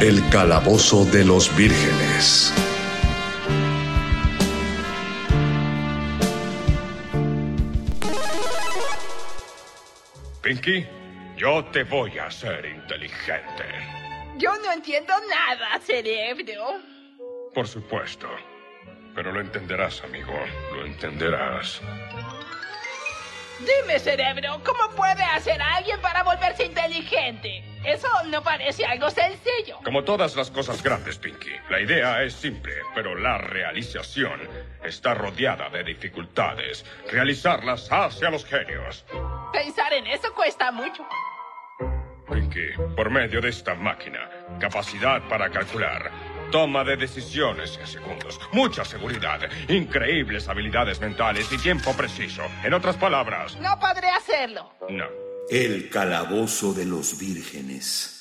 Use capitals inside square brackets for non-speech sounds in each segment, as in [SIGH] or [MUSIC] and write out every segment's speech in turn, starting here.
El calabozo de los vírgenes. Pinky, yo te voy a hacer inteligente. Yo no entiendo nada, cerebro. Por supuesto. Pero lo entenderás, amigo. Lo entenderás. Dime, cerebro, ¿cómo puede hacer alguien para volverse inteligente? Eso no parece algo sencillo. Como todas las cosas grandes, Pinky, la idea es simple, pero la realización está rodeada de dificultades. Realizarlas hacia los genios. Pensar en eso cuesta mucho. Pinky, por medio de esta máquina, capacidad para calcular, toma de decisiones en segundos, mucha seguridad, increíbles habilidades mentales y tiempo preciso. En otras palabras, No podré hacerlo. no. El calabozo de los vírgenes.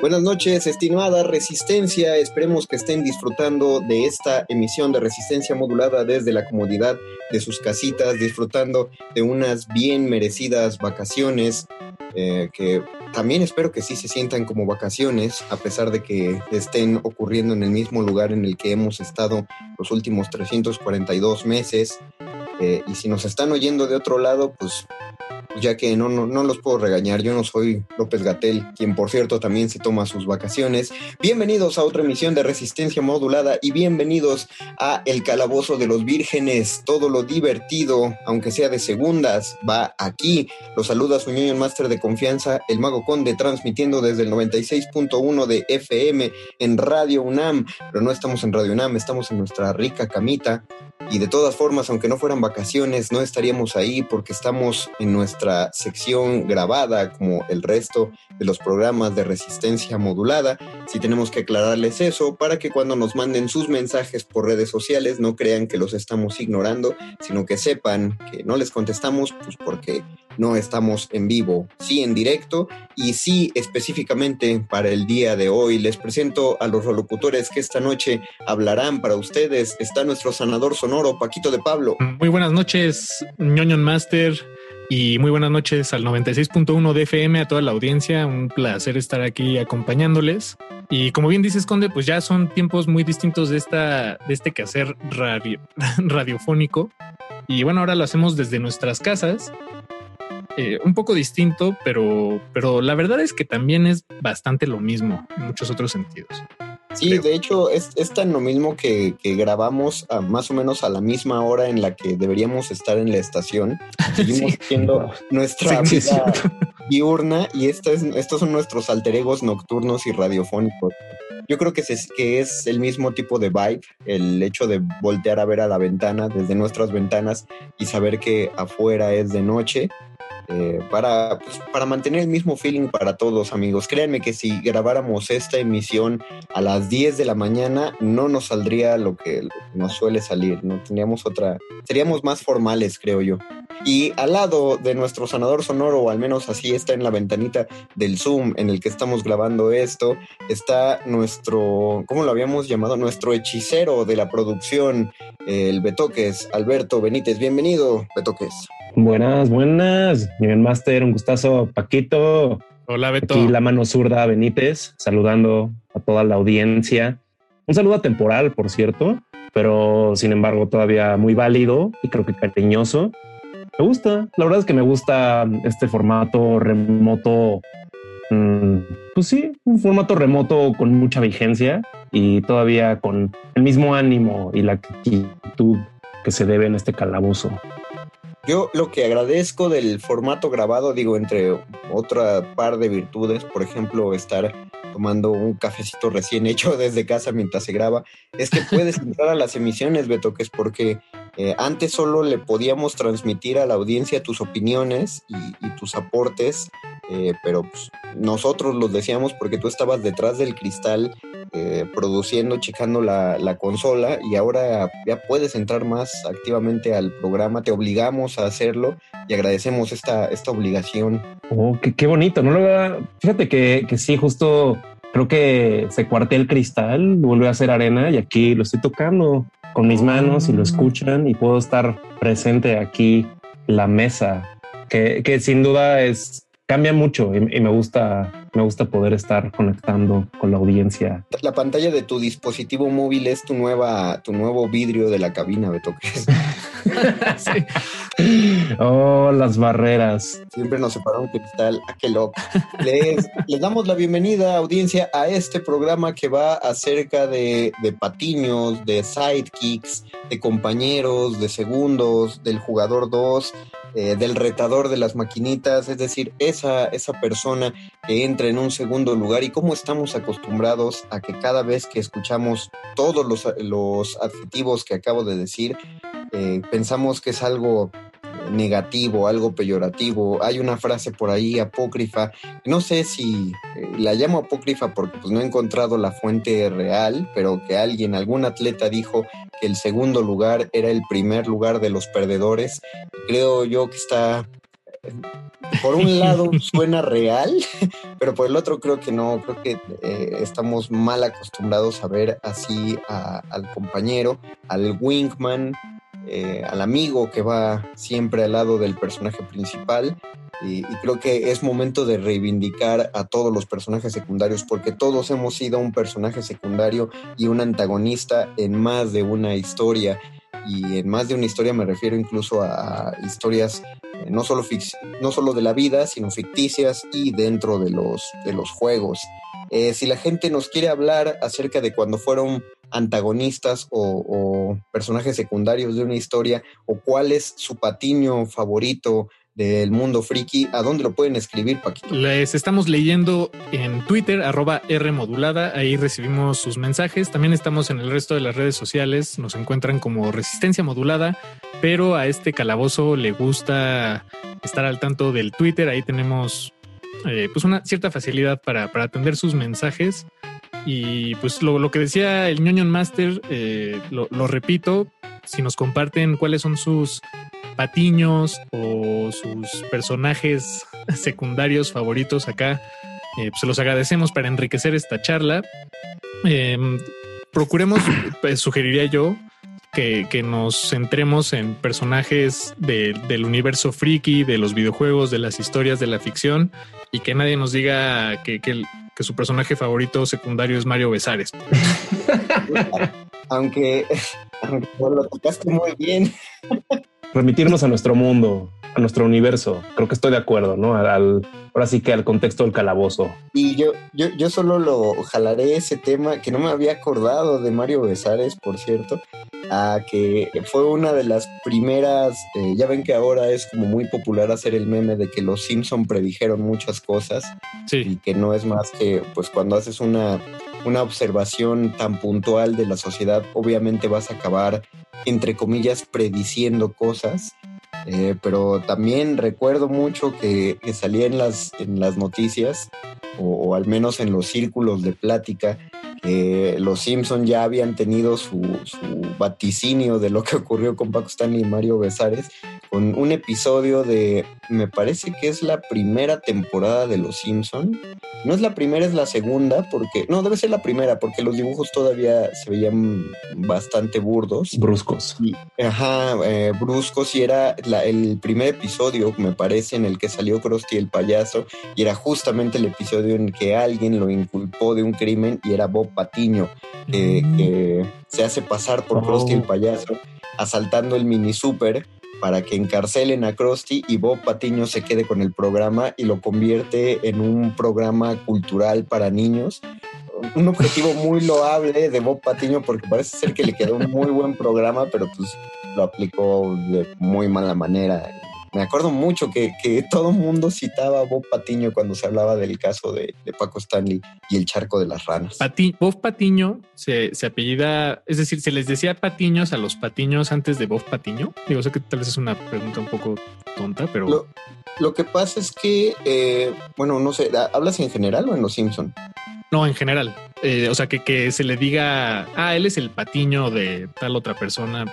Buenas noches, estimada Resistencia. Esperemos que estén disfrutando de esta emisión de Resistencia modulada desde la comodidad de sus casitas, disfrutando de unas bien merecidas vacaciones, eh, que también espero que sí se sientan como vacaciones, a pesar de que estén ocurriendo en el mismo lugar en el que hemos estado los últimos 342 meses. Eh, y si nos están oyendo de otro lado, pues ya que no, no, no los puedo regañar, yo no soy López Gatel, quien por cierto también se toma sus vacaciones. Bienvenidos a otra emisión de Resistencia Modulada y bienvenidos a El Calabozo de los Vírgenes. Todo lo divertido, aunque sea de segundas, va aquí. Los saluda su ñoño máster de confianza, el Mago Conde, transmitiendo desde el 96.1 de FM en Radio UNAM. Pero no estamos en Radio UNAM, estamos en nuestra rica camita. Y de todas formas, aunque no fueran vacaciones, no estaríamos ahí porque estamos en nuestra sección grabada, como el resto de los programas de resistencia modulada. Sí tenemos que aclararles eso para que cuando nos manden sus mensajes por redes sociales no crean que los estamos ignorando, sino que sepan que no les contestamos, pues porque no estamos en vivo, sí en directo y sí específicamente para el día de hoy. Les presento a los locutores que esta noche hablarán para ustedes. Está nuestro sanador sonoro, Paquito de Pablo. Muy buenas noches, ñoñon Master. Y muy buenas noches al 96.1 de FM, a toda la audiencia. Un placer estar aquí acompañándoles. Y como bien dices, Conde, pues ya son tiempos muy distintos de, esta, de este quehacer radio, [LAUGHS] radiofónico. Y bueno, ahora lo hacemos desde nuestras casas. Eh, un poco distinto, pero, pero la verdad es que también es bastante lo mismo en muchos otros sentidos. Sí, creo. de hecho es, es tan lo mismo que, que grabamos a más o menos a la misma hora en la que deberíamos estar en la estación. [LAUGHS] Seguimos Sí. siendo nuestra Sí, es vida diurna y esta es, estos son nuestros alter egos nocturnos y radiofónicos. Yo creo que, se, que es el mismo tipo de vibe, el hecho de voltear a ver a la ventana desde nuestras ventanas y saber que afuera es de noche. Eh, para, pues, para mantener el mismo feeling para todos amigos. Créanme que si grabáramos esta emisión a las 10 de la mañana no nos saldría lo que, lo que nos suele salir, no tendríamos otra, seríamos más formales creo yo. Y al lado de nuestro sanador sonoro, o al menos así está en la ventanita del Zoom en el que estamos grabando esto, está nuestro, ¿cómo lo habíamos llamado? Nuestro hechicero de la producción, el Betoques, Alberto Benítez. Bienvenido, Betoques. Buenas, buenas. Bien, Master, un gustazo. Paquito. Hola, Beto. Aquí la mano zurda Benítez, saludando a toda la audiencia. Un saludo temporal, por cierto, pero sin embargo todavía muy válido y creo que cariñoso. Me gusta, la verdad es que me gusta este formato remoto. Mm, pues sí, un formato remoto con mucha vigencia y todavía con el mismo ánimo y la actitud que se debe en este calabozo. Yo lo que agradezco del formato grabado, digo, entre otra par de virtudes, por ejemplo, estar tomando un cafecito recién hecho [LAUGHS] desde casa mientras se graba, es que puedes entrar a las emisiones, Beto, que es porque eh, antes solo le podíamos transmitir a la audiencia tus opiniones y, tus aportes, eh, pero pues, nosotros los decíamos porque tú estabas detrás del cristal eh, produciendo, checando la, la, consola y ahora ya puedes entrar más activamente al programa, te obligamos a hacerlo y agradecemos esta, esta obligación. Oh, qué, bonito, ¿no? Fíjate que, que sí, justo creo que se cuarté el cristal, vuelve a ser arena y aquí lo estoy tocando con mis manos y lo escuchan y puedo estar presente aquí la mesa, que, que sin duda es cambia mucho y, y, me gusta me gusta poder estar conectando con la audiencia. La pantalla de tu dispositivo móvil es tu nueva tu nuevo vidrio de la cabina, Beto. [LAUGHS] sí. Oh, las barreras. Siempre nos separaron cristal. ¿A qué loco? Les, les, damos la bienvenida, audiencia, a este programa que va acerca de, de patiños, de sidekicks, de compañeros, de segundos, del jugador 2 eh, del retador de las maquinitas, es decir, esa, esa persona que entra en un segundo lugar y cómo estamos acostumbrados a que cada vez que escuchamos todos los, los adjetivos que acabo de decir, eh, pensamos que es algo negativo, algo peyorativo. Hay una frase por ahí apócrifa, no sé si eh, la llamo apócrifa porque pues no he encontrado la fuente real, pero que alguien, algún atleta dijo que el segundo lugar era el primer lugar de los perdedores. Creo yo que está por un [LAUGHS] lado suena real, [LAUGHS] pero por el otro creo que no, creo que eh, estamos mal acostumbrados a ver así a, al compañero, al wingman, eh, al amigo que va siempre al lado del personaje principal. Y, y, creo que es momento de reivindicar a todos los personajes secundarios, porque todos hemos sido un personaje secundario y un antagonista en más de una historia. Y en más de una historia me refiero incluso a historias eh, no, solo no solo de la vida, sino ficticias y dentro de los, de los juegos. Eh, si la gente nos quiere hablar acerca de cuando fueron antagonistas o, o, personajes secundarios de una historia o cuál es su patiño favorito del mundo friki, ¿a dónde lo pueden escribir, Paquito? Les estamos leyendo en Twitter, arroba R modulada, ahí recibimos sus mensajes. También estamos en el resto de las redes sociales, nos encuentran como Resistencia Modulada, pero a este calabozo le gusta estar al tanto del Twitter, ahí tenemos eh, pues una cierta facilidad para, para atender sus mensajes. Y pues lo, que decía el ñoño Master, eh, lo, repito, si nos comparten cuáles son sus patiños o sus personajes secundarios favoritos acá, eh, pues se los agradecemos para enriquecer esta charla. Eh, procuremos, [COUGHS] pues, sugeriría yo, que, que, nos centremos en personajes de, del universo friki, de los videojuegos, de las historias, de la ficción, y que nadie nos diga que, que, que su personaje favorito secundario es Mario Besares. [LAUGHS] aunque lo tocaste muy bien. Remitirnos a nuestro mundo, a nuestro universo. Creo que estoy de acuerdo, ¿no? Al, ahora sí que al contexto del calabozo. Y yo, yo, yo solo lo jalaré ese tema que no me había acordado de Mario Besares, por cierto, a que fue una de las primeras, eh, ya ven que ahora es como muy popular hacer el meme de que los Simpson predijeron muchas cosas sí. y que no es más que pues cuando haces una, una observación tan puntual de la sociedad, obviamente vas a acabar entre comillas prediciendo cosas eh, pero también recuerdo mucho que, que, salía en las, en las noticias, o, o, al menos en los círculos de plática, que los Simpson ya habían tenido su, su, vaticinio de lo que ocurrió con Paco Stanley y Mario Besares, con un episodio de, me parece que es la primera temporada de Los Simpson. No es la primera, es la segunda, porque, no, debe ser la primera, porque los dibujos todavía se veían bastante burdos. Bruscos. Y, ajá, eh, bruscos, y era la- el primer episodio, me parece, en el que salió Krusty el payaso, y era justamente el episodio en que alguien lo inculpó de un crimen, y era Bob Patiño, que, Mm. que se hace pasar por Oh. Krusty el payaso, asaltando el mini super para que encarcelen a Krusty y Bob Patiño se quede con el programa y lo convierte en un programa cultural para niños. Un objetivo [LAUGHS] muy loable de Bob Patiño porque parece ser que le quedó un muy buen programa, pero pues lo aplicó de muy mala manera. Me acuerdo mucho que, que [LAUGHS] todo el mundo citaba a Bob Patiño cuando se hablaba del caso de, de Paco Stanley y el charco de las ranas. Pati- Bob Patiño se, se apellida, es decir, se les decía Patiños a los Patiños antes de Bob Patiño. Digo, sé que tal vez es una pregunta un poco tonta, pero Lo, lo que pasa es que, eh, bueno, no sé, ¿hablas en general o en Los Simpson? no en general. Eh, o sea, que, que se le diga, ah, él es el Patiño de tal otra persona.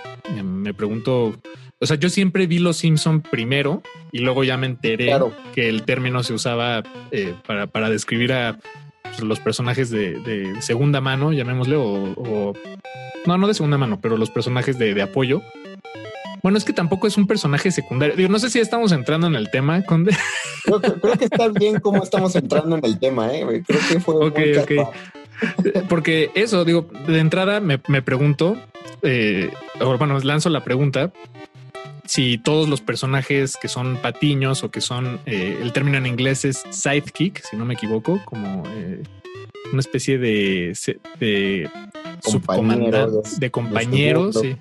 Me pregunto, o sea, yo siempre vi Los Simpson primero y luego ya me enteré Claro. que el término se usaba eh, para, para describir a pues, los personajes de, de segunda mano, llamémosle, o, o- no, no de segunda mano, pero los personajes de, de apoyo. Bueno, es que tampoco es un personaje secundario. Digo, no sé si estamos entrando en el tema, Conde. [LAUGHS] Creo, que- creo que está bien cómo estamos entrando en el tema, ¿eh? Creo que fue Ok, muy ok. casual. Porque eso, digo, de entrada me, me pregunto, eh, o bueno, lanzo la pregunta, si todos los personajes que son patiños o que son, eh, el término en inglés es sidekick, si no me equivoco, como eh, una especie de, de subcomandante, de- compañeros. sí.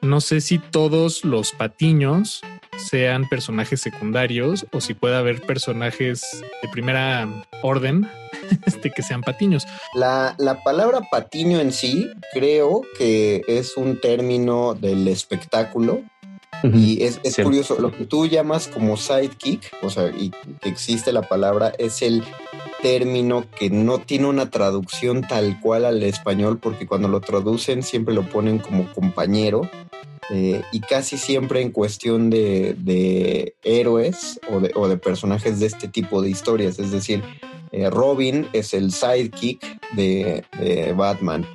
No sé si todos los patiños sean personajes secundarios o si puede haber personajes de primera orden [LAUGHS] este, que sean patiños. La, la palabra patiño en sí creo que es un término del espectáculo y es, es curioso, lo que tú llamas como sidekick, o sea, y que existe la palabra, es el término que no tiene una traducción tal cual al español, porque cuando lo traducen siempre lo ponen como compañero, eh, y casi siempre en cuestión de, de héroes o de, o de personajes de este tipo de historias, es decir, eh, Robin es el sidekick de, de Batman.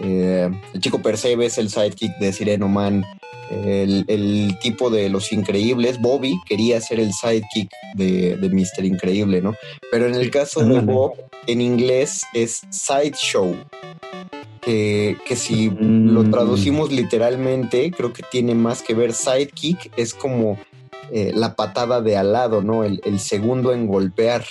Eh, el chico Percebe es el sidekick de Sireno Man. El, el tipo de Los Increíbles, Bobby, quería ser el sidekick de, de Mr. Increíble, ¿no? Pero en el caso de. Bob, en inglés es sideshow. Que, que si Mm. lo traducimos literalmente, creo que tiene más que ver. Sidekick es como eh, la patada de al lado, ¿no? El, el segundo en golpear.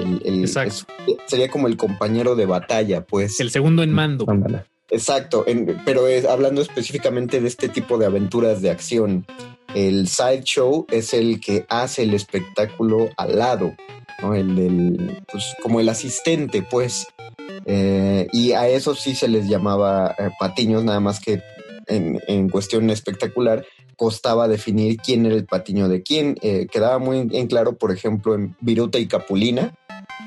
El- el- Exacto. es- sería como el compañero de batalla, pues. El segundo en mando. Ándale. Exacto, en- pero es, hablando específicamente de este tipo de aventuras de acción. El sideshow es el que hace el espectáculo al lado, ¿no? El del, pues, como el asistente, pues. Eh, y a eso sí se les llamaba eh, patiños, nada más que en, cuestión espectacular costaba definir quién era el patiño de quién. Eh, quedaba muy en claro, por ejemplo, en Viruta y Capulina.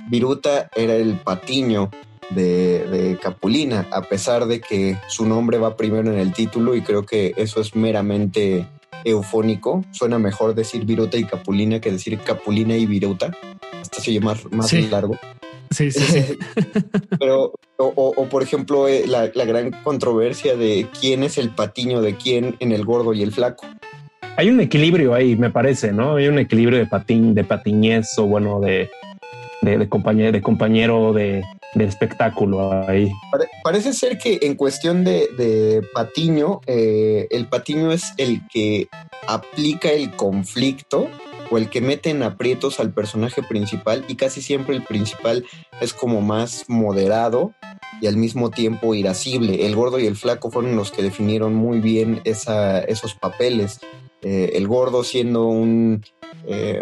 Viruta era el patiño de, de Capulina, a pesar de que su nombre va primero en el título y creo que eso es meramente eufónico. Suena mejor decir Viruta y Capulina que decir Capulina y Viruta. Hasta se oye más, más Sí. largo. Sí, sí, sí. [LAUGHS] Pero, o, o- o, por ejemplo, eh, la, la gran controversia de quién es el patiño de quién en el gordo y el flaco. Hay un equilibrio ahí, me parece, ¿no? Hay un equilibrio de patín, de patiñez o bueno, de, de, de compañero, de compañero de, espectáculo ahí. Pare- parece ser que en cuestión de, de patiño, eh, el patiño es el que aplica el conflicto o el que mete en aprietos al personaje principal y casi siempre el principal es como más moderado y al mismo tiempo irascible. El gordo y el flaco fueron los que definieron muy bien esa, esos papeles. Eh, el gordo siendo un, eh,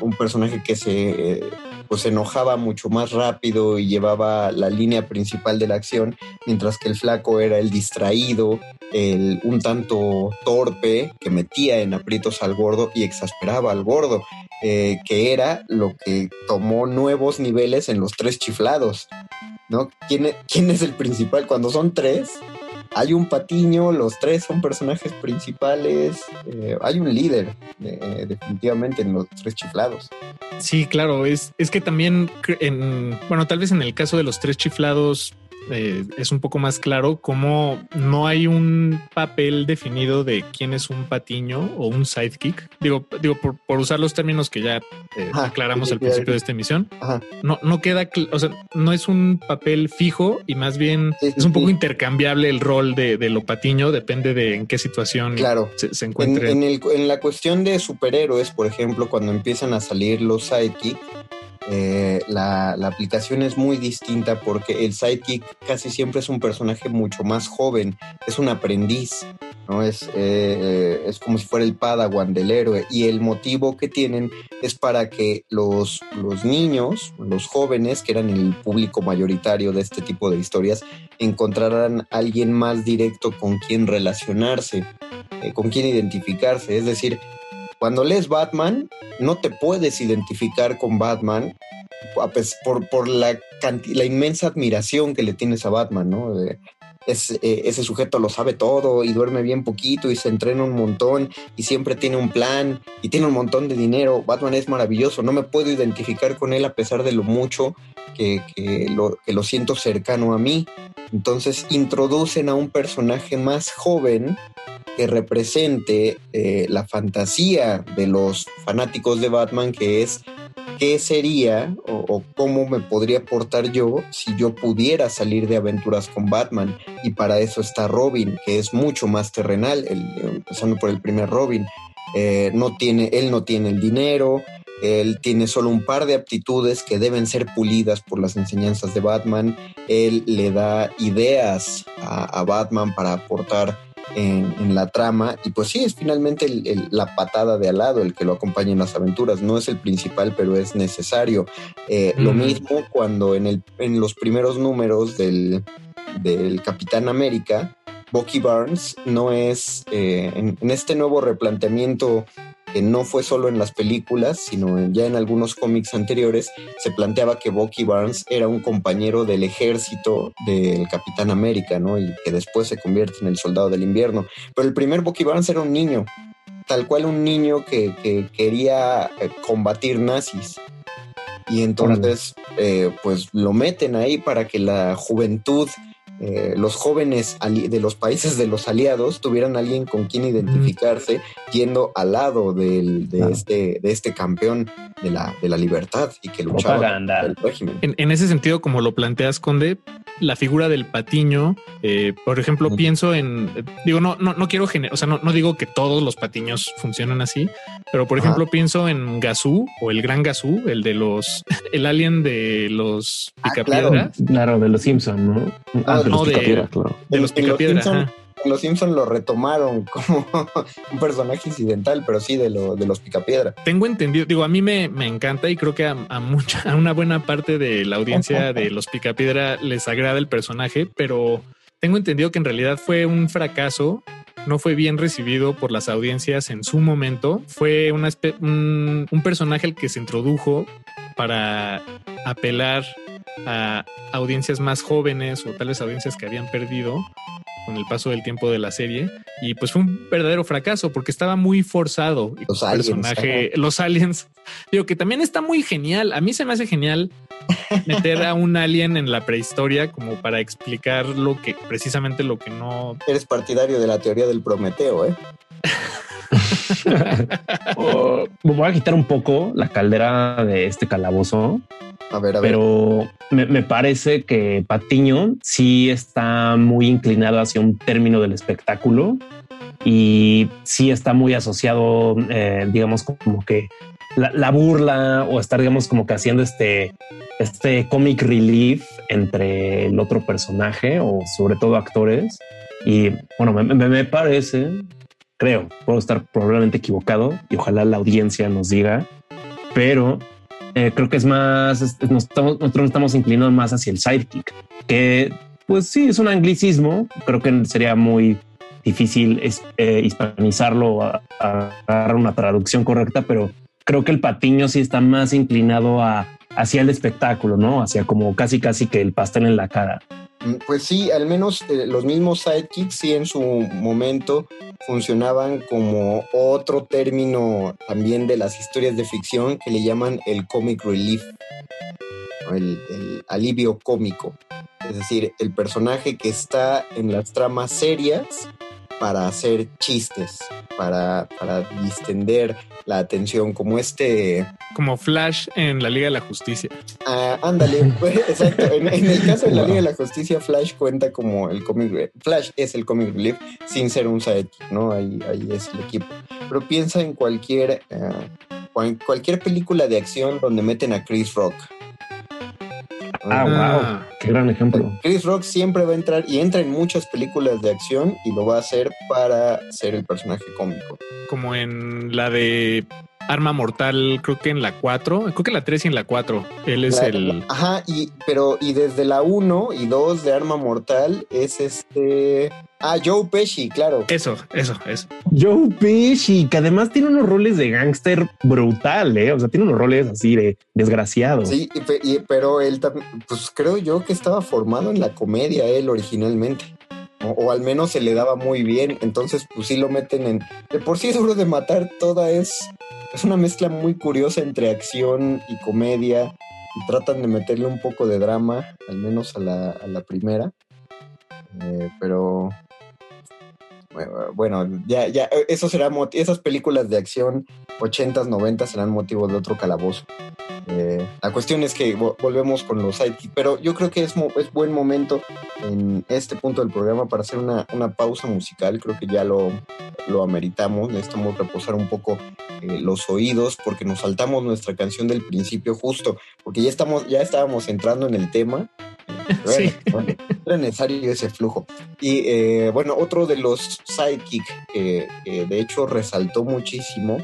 un personaje que se, pues, se enojaba mucho más rápido y llevaba la línea principal de la acción, mientras que el flaco era el distraído, el un tanto torpe que metía en aprietos al gordo y exasperaba al gordo, eh, que era lo que tomó nuevos niveles en los tres chiflados. ¿No? ¿Quién, e- ¿Quién es el principal? Cuando son tres, hay un patiño, los tres son personajes principales, eh, hay un líder eh, definitivamente en los tres chiflados. Sí, claro, es, es que también, en, bueno, tal vez en el caso de los tres chiflados eh, es un poco más claro cómo no hay un papel definido de quién es un patiño o un sidekick. Digo, digo por, usar los términos que ya eh, aclaramos al principio de esta emisión. No, no queda, o sea, no es un papel fijo y más bien es un poco intercambiable el rol de, lo patiño, depende de en qué situación claro. se, encuentre. En, en la cuestión de superhéroes, por ejemplo, cuando empiezan a salir los sidekicks, eh, la, aplicación es muy distinta porque el sidekick casi siempre es un personaje mucho más joven, es un aprendiz, ¿no? Es, eh, eh, es como si fuera el padawan del héroe y el motivo que tienen es para que los, los niños, los jóvenes, que eran el público mayoritario de este tipo de historias, encontraran alguien más directo con quien relacionarse, con quien identificarse, es decir, cuando lees Batman, no te puedes identificar con Batman por, por la, la inmensa admiración que le tienes a Batman, ¿no? Eh, ese sujeto lo sabe todo y duerme bien poquito y se entrena un montón y siempre tiene un plan y tiene un montón de dinero. Batman es maravilloso, no me puedo identificar con él a pesar de lo mucho que, lo, que lo siento cercano a mí. Entonces introducen a un personaje más joven que represente eh, la fantasía de los fanáticos de Batman, que es qué sería o, cómo me podría portar yo si yo pudiera salir de aventuras con Batman. Y para eso está Robin, que es mucho más terrenal, empezando por el primer Robin. Eh, no tiene, él no tiene el dinero, él tiene solo un par de aptitudes que deben ser pulidas por las enseñanzas de Batman. Él le da ideas a Batman para aportar en, la trama. Y pues sí, es finalmente la patada de al lado el que lo acompaña en las aventuras, no es el principal, pero es necesario. Eh, lo mismo cuando en, el, en los primeros números del, del Capitán América, Bucky Barnes no es, eh, en, este nuevo replanteamiento que no fue solo en las películas, sino ya en algunos cómics anteriores, se planteaba que Bucky Barnes era un compañero del ejército del Capitán América, ¿no? Y que después se convierte en el soldado del invierno. Pero el primer Bucky Barnes era un niño, tal cual un niño que, quería eh, combatir nazis. Y entonces, eh, pues lo meten ahí para que la juventud eh, los jóvenes de los países de los aliados tuvieran alguien con quien identificarse yendo al lado de, este, de este campeón de la, de la libertad y que luchaba el régimen. En, ese sentido, como lo planteas, Conde, la figura del patiño, eh, por ejemplo, pienso en, digo, no, no, no quiero o sea, no, no, digo que todos los patiños funcionan así, pero por ejemplo, pienso en Gazú o el gran Gazú, el de los, [LAUGHS] el alien de los ah, picapiedras. claro. de los Simpson, ¿no? Ah, no, de, de, los picapiedras. Los Simpson lo retomaron [LAUGHS] como un personaje incidental, pero sí de, lo, de los Picapiedra. Tengo entendido, digo, a mí me, me encanta y creo que a, mucha, a una buena parte de la audiencia de [LAUGHS] los Picapiedra les agrada el personaje, pero tengo entendido que en realidad fue un fracaso no fue bien recibido por las audiencias en su momento. Fue una un, un, personaje al que se introdujo para apelar a audiencias más jóvenes o tales audiencias que habían perdido con el paso del tiempo de la serie. Y pues fue un verdadero fracaso porque estaba muy forzado. Los aliens, personaje los aliens. Digo que también está muy genial. A mí se me hace genial meter a un alien en la prehistoria como para explicar lo que precisamente lo que no eres partidario de la teoría del Prometeo eh [LAUGHS] oh, [LAUGHS] voy a quitar un poco la caldera de este calabozo a ver, a ver. Pero me, parece que Patiño sí está muy inclinado hacia un término del espectáculo y sí está muy asociado, eh, digamos, como que la, burla o estar, digamos, como que haciendo este, este comic relief entre el otro personaje o sobre todo actores. Y bueno, me, me parece, creo, puedo estar probablemente equivocado y ojalá la audiencia nos diga, pero eh, creo que es más, nos estamos, nosotros estamos inclinando más hacia el sidekick, que pues sí, es un anglicismo, creo que sería muy difícil eh, hispanizarlo a, dar una traducción correcta, pero creo que el patiño sí está más inclinado a, hacia el espectáculo, ¿no? Hacia como casi casi que el pastel en la cara. Mm, Pues sí, al menos eh, los mismos sidekicks sí en su momento funcionaban como otro término también de las historias de ficción que le llaman el comic relief, el alivio cómico. Es decir, el personaje que está en las tramas serias para hacer chistes, para, para distender la atención, como este... Como Flash en la Liga de la Justicia. Ah, ándale, [LAUGHS] pues, exacto. En, en el caso de la Liga de la Justicia, Flash cuenta como el comic relief. Flash es el comic relief sin ser un sidekick, ¿no? Ahí, ahí es el equipo. Pero piensa en cualquier, eh, cual- cualquier película de acción donde meten a Chris Rock. Ah, wow. Qué gran ejemplo. Chris Rock siempre va a entrar y entra en muchas películas de acción y lo va a hacer para ser el personaje cómico. Como en la de Arma Mortal, creo que en la 4, creo que en la 3 y en la 4. Él es La- el... Ajá, y, pero y desde la 1 y 2 de Arma Mortal es este... Ah, Joe Pesci, claro. Eso, eso, eso. Joe Pesci, que además tiene unos roles de gángster brutal, ¿eh? O sea, tiene unos roles así de desgraciado. Sí, y pe- y- pero él también, pues creo yo que estaba formado en la comedia él originalmente. O, al menos se le daba muy bien. Entonces, pues sí lo meten en. De por sí duro de matar, toda es. Es una mezcla muy curiosa entre acción y comedia. Y tratan de meterle un poco de drama, al menos a la, a la primera. Eh, pero. Bueno, ya, ya, eso será esas películas de acción 80s, 90 serán motivo de otro calabozo. Eh, la cuestión es que vo- volvemos con los sidekicks, pero yo creo que es, es buen momento en este punto del programa para hacer una, una pausa musical. Creo que ya lo, lo ameritamos. Necesitamos reposar un poco eh, los oídos porque nos saltamos nuestra canción del principio justo, porque ya, estamos, ya estábamos entrando en el tema. [LAUGHS] Sí. bueno, era necesario ese flujo. Y eh, bueno, otro de los sidekick que, que de hecho resaltó muchísimo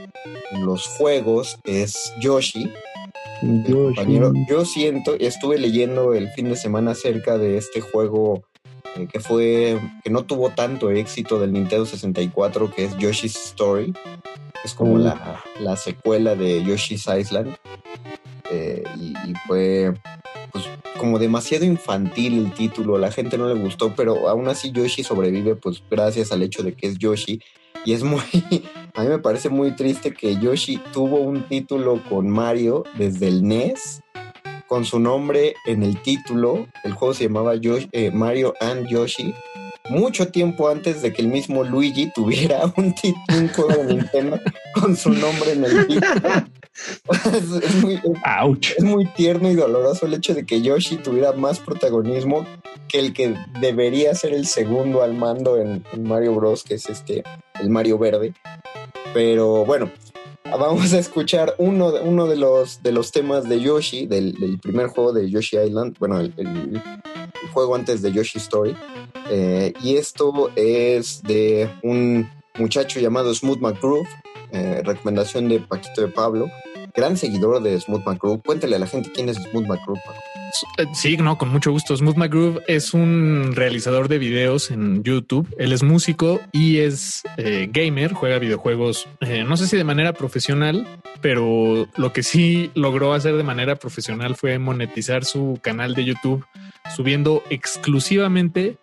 en los juegos es Yoshi. Yoshi. compañero. Yo siento, estuve leyendo el fin de semana acerca de este juego eh, que fue, que no tuvo tanto éxito del Nintendo 64, que es Yoshi's Story. Es como Mm. la, la secuela de Yoshi's Island. Eh, y, y fue pues como demasiado infantil el título, la gente no le gustó, pero aún así Yoshi sobrevive pues gracias al hecho de que es Yoshi. Y es muy, [LAUGHS] a mí me parece muy triste que Yoshi tuvo un título con Mario desde el NES, con su nombre en el título, el juego se llamaba eh, Mario and Yoshi, mucho tiempo antes de que el mismo Luigi tuviera [LAUGHS] un, un juego de Nintendo con su nombre en el título. es, es muy, Ouch. es muy tierno y doloroso el hecho de que Yoshi tuviera más protagonismo que el que debería ser el segundo al mando en, en Mario Bros, que es este, el Mario Verde. Pero bueno, [LAUGHS] vamos a escuchar uno, de- uno de, los, de los temas de Yoshi, del, primer juego de Yoshi Island, bueno, el juego antes de Yoshi Story. Eh, y esto es de un muchacho llamado Smooth McGroove, eh, recomendación de Paquito de Pablo, gran seguidor de Smooth McGroove. Cuéntale a la gente quién es Smooth McGroove. Paco. Eh, Sí, no, con mucho gusto. Smooth McGroove es un realizador de videos en YouTube. Él es músico y es eh, gamer, juega videojuegos, eh, no sé si de manera profesional, pero lo que sí logró hacer de manera profesional fue monetizar su canal de YouTube subiendo exclusivamente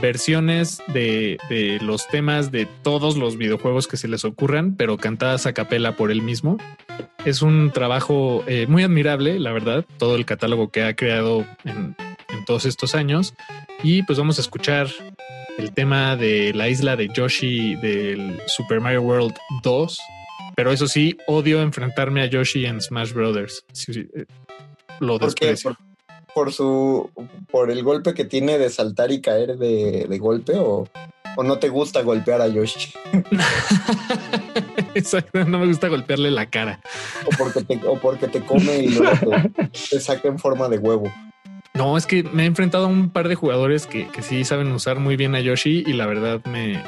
versiones de, de los temas de todos los videojuegos que se les ocurran, pero cantadas a capela por él mismo. Es un trabajo eh, muy admirable, la verdad, todo el catálogo que ha creado en, en todos estos años. Y pues vamos a escuchar el tema de la isla de Yoshi del Super Mario World 2. Pero eso sí, odio enfrentarme a Yoshi en Smash Brothers. Sí, sí, eh, lo ¿Por qué? desprecio. ¿Por, por su por el golpe que tiene de saltar y caer de, de golpe o, o no te gusta golpear a Yoshi [LAUGHS] Exacto, no me gusta golpearle la cara. o porque te, o porque te come y luego te, [LAUGHS] te saca en forma de huevo. No, es que me he enfrentado a un par de jugadores que, que sí saben usar muy bien a Yoshi y la verdad me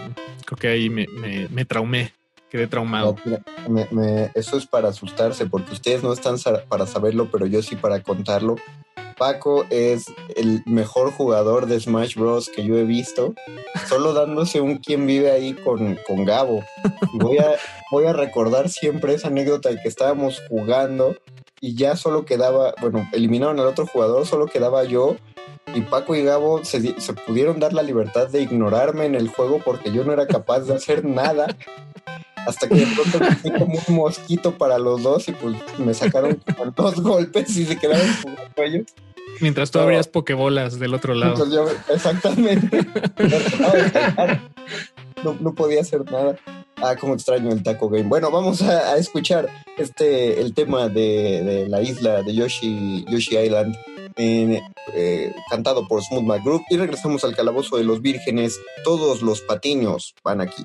creo que ahí me, me, me traumé, quedé traumado. No, me- me- eso es para asustarse porque ustedes no están para saberlo, pero yo sí para contarlo. Paco es el mejor jugador de Smash Bros. que yo he visto, solo dándose un quien vive ahí con, con Gabo. Voy a, voy a recordar siempre esa anécdota de que estábamos jugando y ya solo quedaba, bueno, eliminaron al otro jugador, solo quedaba yo y Paco y Gabo se, se pudieron dar la libertad de ignorarme en el juego porque yo no era capaz de hacer nada. Hasta que de pronto me fui como un mosquito para los dos y pues me sacaron como [LAUGHS] dos golpes y se quedaron jugando ellos. Mientras tú abrías pokebolas del otro lado. Yo, exactamente. [LAUGHS] No, podía hacer nada. Ah, cómo extraño el Taco Game. Bueno, vamos a, a escuchar este el tema de, de la isla de Yoshi, Yoshi Island, eh, cantado por Smooth Mac Group. Y regresamos al calabozo de los vírgenes. Todos los patiños van aquí.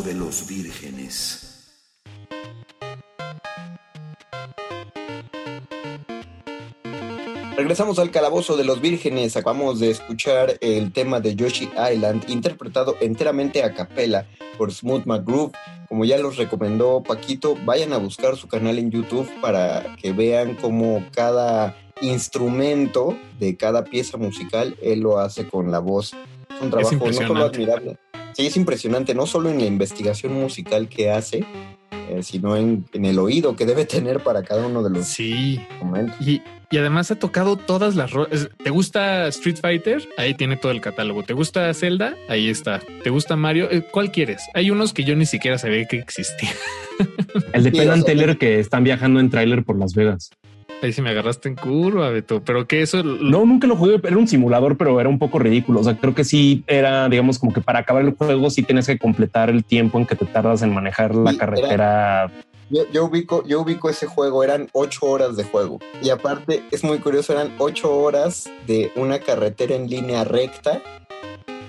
De los vírgenes. Regresamos al calabozo de los vírgenes. Acabamos de escuchar el tema de Yoshi Island, interpretado enteramente a capela por Smooth McGroove. Como ya los recomendó Paquito, vayan a buscar su canal en YouTube para que vean cómo cada instrumento de cada pieza musical él lo hace con la voz. Es un trabajo no solo impresionante. admirable. Sí, es impresionante, no solo en la investigación musical que hace, eh, sino en, en el oído que debe tener para cada uno de los Sí. momentos. Y, y además ha tocado todas las ¿Te gusta Street Fighter? Ahí tiene todo el catálogo. ¿Te gusta Zelda? Ahí está. ¿Te gusta Mario? Eh, ¿Cuál quieres? Hay unos que yo ni siquiera sabía que existían. El de Sí, Penn o and sea, Teller que están viajando en tráiler por Las Vegas. Ahí sí me agarraste en curva, Beto. Pero que eso No, nunca lo jugué, era un simulador, pero era un poco ridículo. O sea, creo que sí era, digamos, como que para acabar el juego sí tienes que completar el tiempo en que te tardas en manejar la Sí, era- carretera. Yo, yo ubico, yo ubico ese juego, eran ocho horas de juego. Y aparte, es muy curioso, eran ocho horas de una carretera en línea recta,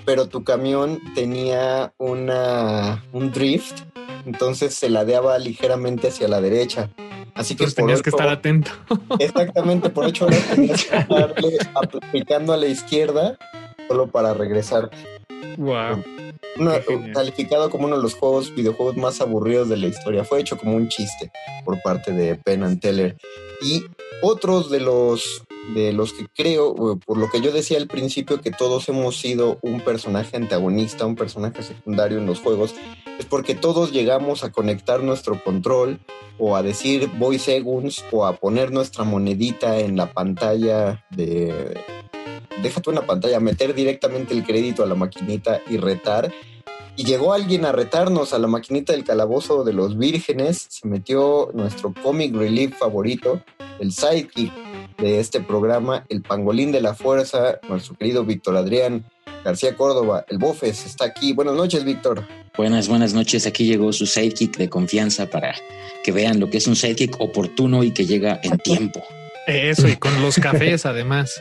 pero tu camión tenía una, un drift, entonces se ladeaba ligeramente hacia la derecha. Así que tenías que estar atento. Exactamente, por ocho horas tenías que estarle aplicando a la izquierda solo para regresar. Wow. Uno, calificado como uno de los juegos, videojuegos más aburridos de la historia. Fue hecho como un chiste por parte de Penn and Teller. Y otros de los de los que creo, por lo que yo decía al principio, que todos hemos sido un personaje antagonista, un personaje secundario en los juegos, es porque todos llegamos a conectar nuestro control o a decir voy segunds o a poner nuestra monedita en la pantalla de... Déjate una pantalla, meter directamente el crédito a la maquinita y retar. Y llegó alguien a retarnos a la maquinita del calabozo de los vírgenes. Se metió nuestro comic relief favorito, el sidekick de este programa, el pangolín de la fuerza, nuestro querido Víctor Adrián García Córdoba, el Bofes, está aquí. Buenas noches, Víctor. Buenas, buenas noches. Aquí llegó su sidekick de confianza para que vean lo que es un sidekick oportuno y que llega en tiempo. Eso, y con los cafés además.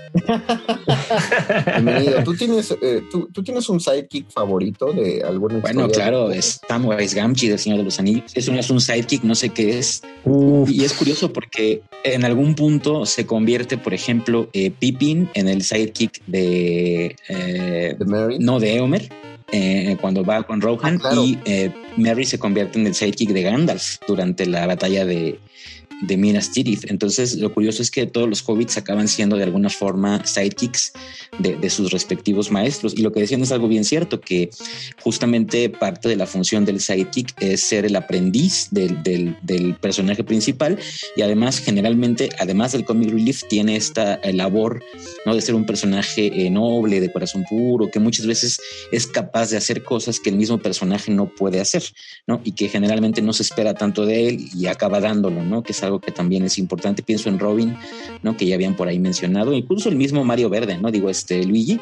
Bienvenido. ¿Tú tienes, eh, tú, tienes un sidekick favorito de alguna Bueno, claro, es Samwise Gamgee del Señor de los Anillos. Eso no es un sidekick, no sé qué es. Y es curioso porque en algún punto se convierte, por ejemplo, eh, Pippin en el sidekick de... Eh, ¿De Mary? No, de Eomer. Eh, cuando va con Rohan Ah, y eh, Mary se convierte en el sidekick de Gandalf durante la batalla de, de Minas Tirith. Entonces, lo curioso es que todos los hobbits acaban siendo de alguna forma sidekicks de, de sus respectivos maestros. Y lo que decían es algo bien cierto, que justamente parte de la función del sidekick es ser el aprendiz del, del- del personaje principal y además generalmente, además del comic relief, tiene esta eh, labor ¿no? de ser un personaje eh, noble, de corazón puro, que muchas veces es capaz de hacer cosas que el mismo personaje no puede hacer, ¿no? Y que generalmente no se espera tanto de él y acaba dándolo, ¿no? Que es algo que también es importante. Pienso en Robin, ¿no? Que ya habían por ahí mencionado, incluso el mismo Mario Verde, ¿no? Digo, este Luigi.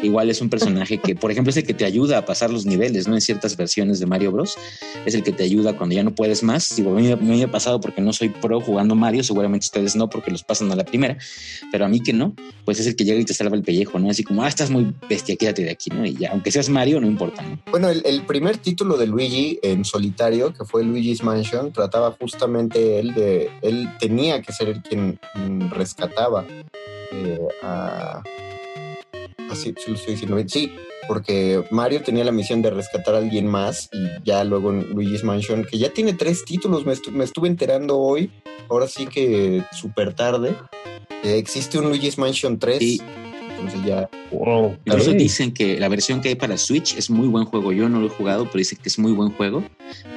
Igual es un personaje que, por ejemplo, es el que te ayuda a pasar los niveles, ¿no? En ciertas versiones de Mario Bros. Es el que te ayuda cuando ya no puedes más. Digo, me ha pasado porque no soy pro jugando Mario, seguramente ustedes no, porque los pasan a la primera, pero a mí que no, pues es el que llega y te salva el pellejo, ¿no? Así como, ah, estás muy bestia, quédate de aquí, ¿no? Y ya, aunque seas Mario, no importa, ¿no? Bueno, el, primer título de Luigi en solitario, que fue Luigi's Mansion, trataba justamente él de. Él tenía que ser el quien rescataba eh, a. Así sí lo estoy diciendo. Sí, porque Mario tenía la misión de rescatar a alguien más y ya luego en Luigi's Mansion, que ya tiene tres títulos, me, me estuve enterando hoy, ahora sí que súper tarde. eh, existe un Luigi's Mansion 3. Sí. Entonces ya. Incluso dicen que la versión que hay para Switch es muy buen juego. Yo no lo he jugado, pero dicen que es muy buen juego.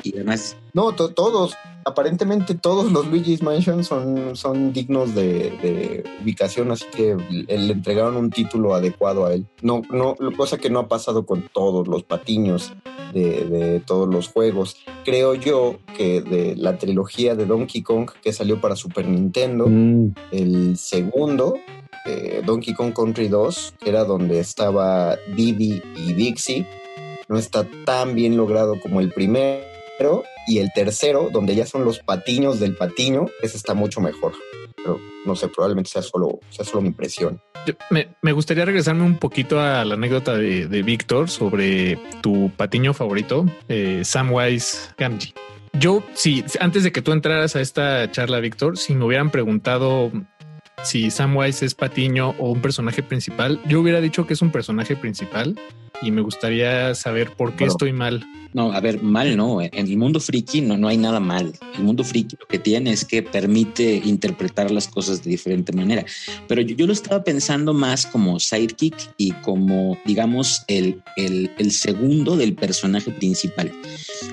Y además, No, to- todos, aparentemente todos los Luigi's Mansion son, son dignos de, de ubicación, así que le, le entregaron un título adecuado a él. No, no, cosa que no ha pasado con todos los patiños de, de todos los juegos. Creo yo que de la trilogía de Donkey Kong que salió para Super Nintendo, Mm, el segundo, eh, Donkey Kong Country 2, que era donde estaba Diddy y Dixie, no está tan bien logrado como el primero. Y el tercero, donde ya son los patiños del patiño, ese está mucho mejor. Pero no sé, probablemente sea solo, sea solo mi impresión. Me, me gustaría regresarme un poquito a la anécdota de, de Víctor sobre tu patiño favorito, eh, Samwise Gamgee. Yo, si antes de que tú entraras a esta charla, Víctor, si me hubieran preguntado si Samwise es patiño o un personaje principal, yo hubiera dicho que es un personaje principal y me gustaría saber por qué Claro. estoy mal. no, a ver, mal no. En el mundo friki no, no hay nada mal. El mundo friki lo que tiene es que permite interpretar las cosas de diferente manera. Pero yo, yo lo estaba pensando más como sidekick y como, digamos, el, el, el segundo del personaje principal.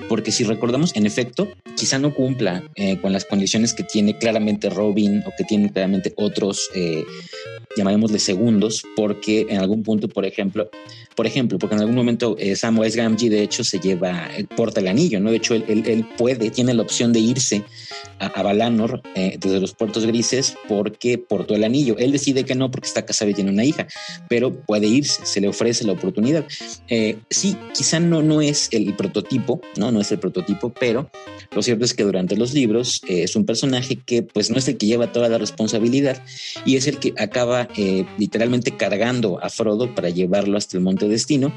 Porque si recordamos, en efecto, quizá no cumpla eh, con las condiciones que tiene claramente Robin o que tienen claramente otros, eh, llamémosle segundos, porque en algún punto, por ejemplo, por ejemplo, porque en algún momento eh, Samwise Gamgee de hecho se lleva, eh, porta el anillo, ¿no? De hecho, él, él- él puede, tiene la opción de irse a, a Valanor eh, desde los puertos grises porque portó el anillo. Él decide que no porque está casado y tiene una hija, pero puede irse, se le ofrece la oportunidad. Eh, sí, quizá no, no es el prototipo, ¿no? No es el prototipo, pero los cierto es que durante los libros eh, es un personaje que pues no es el que lleva toda la responsabilidad y es el que acaba eh, literalmente cargando a Frodo para llevarlo hasta el Monte Destino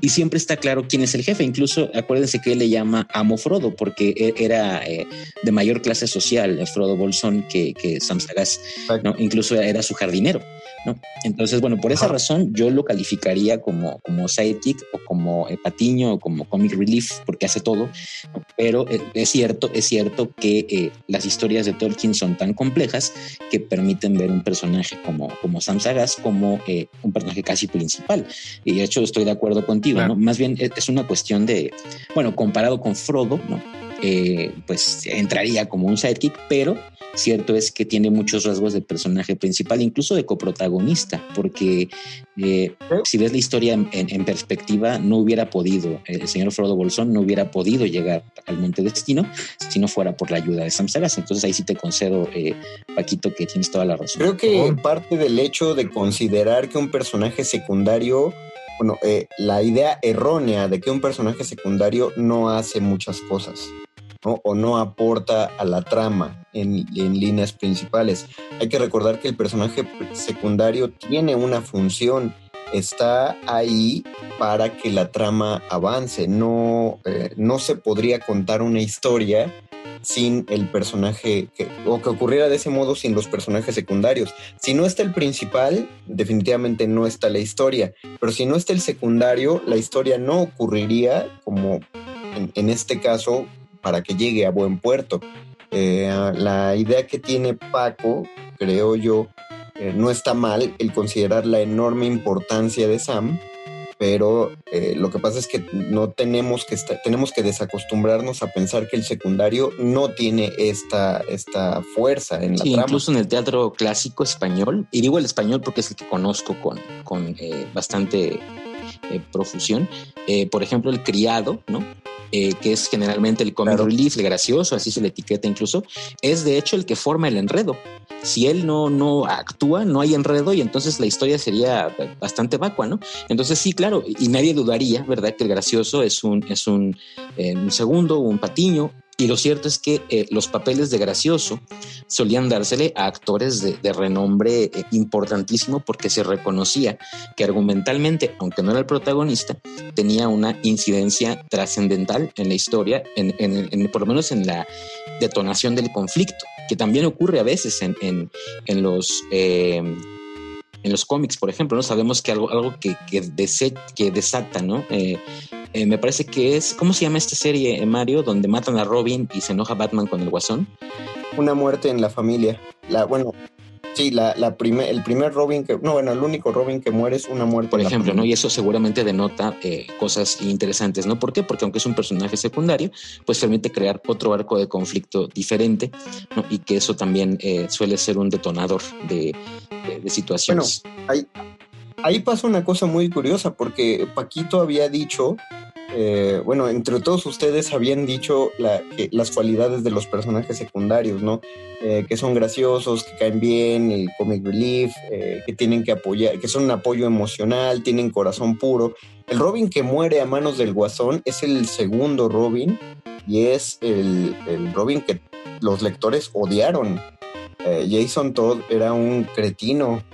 y siempre está claro quién es el jefe. Incluso acuérdense que él le llama Amo Frodo porque e, era eh, de mayor clase social, Frodo Bolsón, que, que Sam Sagaz, ¿no? incluso era su jardinero. ¿no? Entonces, bueno, por esa razón yo lo calificaría como, como sidekick o como patiño o como comic relief porque hace todo, pero es cierto, es cierto que eh, las historias de Tolkien son tan complejas que permiten ver un personaje como, como Sam Sagas como eh, un personaje casi principal. Y de hecho estoy de acuerdo contigo, ¿no? Más bien es una cuestión de, bueno, comparado con Frodo, ¿no? Eh, pues entraría como un sidekick, pero cierto es que tiene muchos rasgos de personaje principal, incluso de coprotagonista, porque eh, si ves la historia en, perspectiva, no hubiera podido, el señor Frodo Bolsón no hubiera podido llegar al Monte Destino si no fuera por la ayuda de Sam Sagas. Entonces ahí sí te concedo, eh, Paquito, que tienes toda la razón. Creo que parte del hecho de considerar que un personaje secundario bueno, eh, la idea errónea de que un personaje secundario no hace muchas cosas o no aporta a la trama en, líneas principales. Hay que recordar que el personaje secundario tiene una función, está ahí para que la trama avance. No, eh, no se podría contar una historia sin el personaje o que ocurriera de ese modo sin los personajes secundarios. Si no está el principal, definitivamente no está la historia, pero si no está el secundario, la historia no ocurriría como en este caso para que llegue a buen puerto. Eh, la idea que tiene Paco, creo yo, eh, no está mal el considerar la enorme importancia de Sam, pero eh, lo que pasa es que no tenemos que tenemos que desacostumbrarnos a pensar que el secundario no tiene esta, esta fuerza en la sí, Incluso en el teatro clásico español, y digo el español porque es el que conozco con, con bastante profusión. por ejemplo, el criado, ¿no? Eh, que es generalmente el comic relief, el gracioso, así se le etiqueta incluso, es de hecho el que forma el enredo. Si él no, no actúa, no hay enredo y entonces la historia sería bastante vacua, ¿no? Entonces sí, claro, y nadie dudaría, ¿verdad? Que el gracioso es un, es un, eh, un segundo, un patiño, y lo cierto es que eh, los papeles de gracioso solían dársele a actores de, renombre eh, importantísimo porque se reconocía que argumentalmente, aunque no era el protagonista, tenía una incidencia trascendental en la historia, en, por lo menos en la detonación del conflicto, que también ocurre a veces en, los... Eh, en los cómics, por ejemplo, ¿no? Sabemos que algo, algo que, que, que desata, ¿no? Eh, me parece que es, ¿cómo se llama esta serie, Mario? Donde matan a Robin y se enoja Batman con el guasón. Una muerte en la familia. La, bueno, sí, la, la primer, el primer Robin que, no, bueno, el único Robin que muere es una muerte. Por ejemplo, ¿no? Y eso seguramente denota eh, cosas interesantes, ¿no? ¿Por qué? Porque aunque es un personaje secundario, pues permite crear otro arco de conflicto diferente, ¿no? Y que eso también eh, suele ser un detonador de, de, situaciones. Bueno, ahí pasa una cosa muy curiosa, porque Paquito había dicho eh, bueno, entre todos ustedes habían dicho las cualidades de los personajes secundarios, ¿no? Eh, que son graciosos, que caen bien, el comic relief, eh, que tienen que apoyar, que son un apoyo emocional, tienen corazón puro. El Robin que muere a manos del Guasón es el segundo Robin y es el, Robin que los lectores odiaron. Jason Todd era un cretino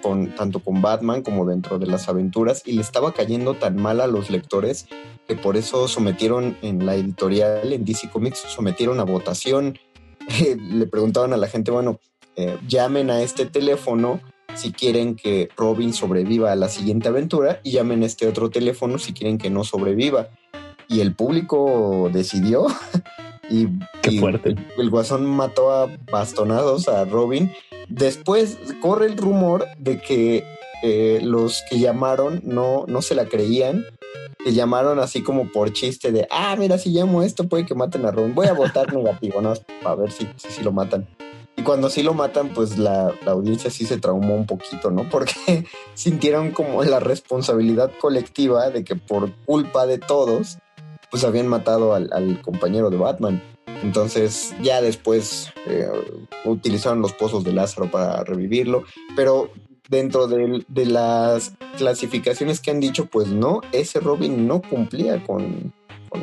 con, tanto con Batman como dentro de las aventuras y le estaba cayendo tan mal a los lectores que por eso sometieron en la editorial, en DC Comics, sometieron a votación. [LAUGHS] Le preguntaban a la gente, bueno, eh, llamen a este teléfono si quieren que Robin sobreviva a la siguiente aventura y llamen a este otro teléfono si quieren que no sobreviva. Y el público decidió [LAUGHS] y, Qué fuerte. el guasón mató a bastonados a Robin. Después corre el rumor de que eh, los que llamaron no, no se la creían que llamaron así como por chiste de, ah, mira, si llamo esto puede que maten a Robin. Voy a votar [LAUGHS] negativo, ¿no? Para ver si, si, lo matan. Y cuando sí lo matan, pues la, audiencia sí se traumó un poquito, ¿no? [LAUGHS] Porque sintieron como la responsabilidad colectiva de que por culpa de todos, pues habían matado al, compañero de Batman. Entonces ya después eh, utilizaron los pozos de Lázaro para revivirlo, pero dentro de, las clasificaciones que han dicho, pues no, ese Robin no cumplía con,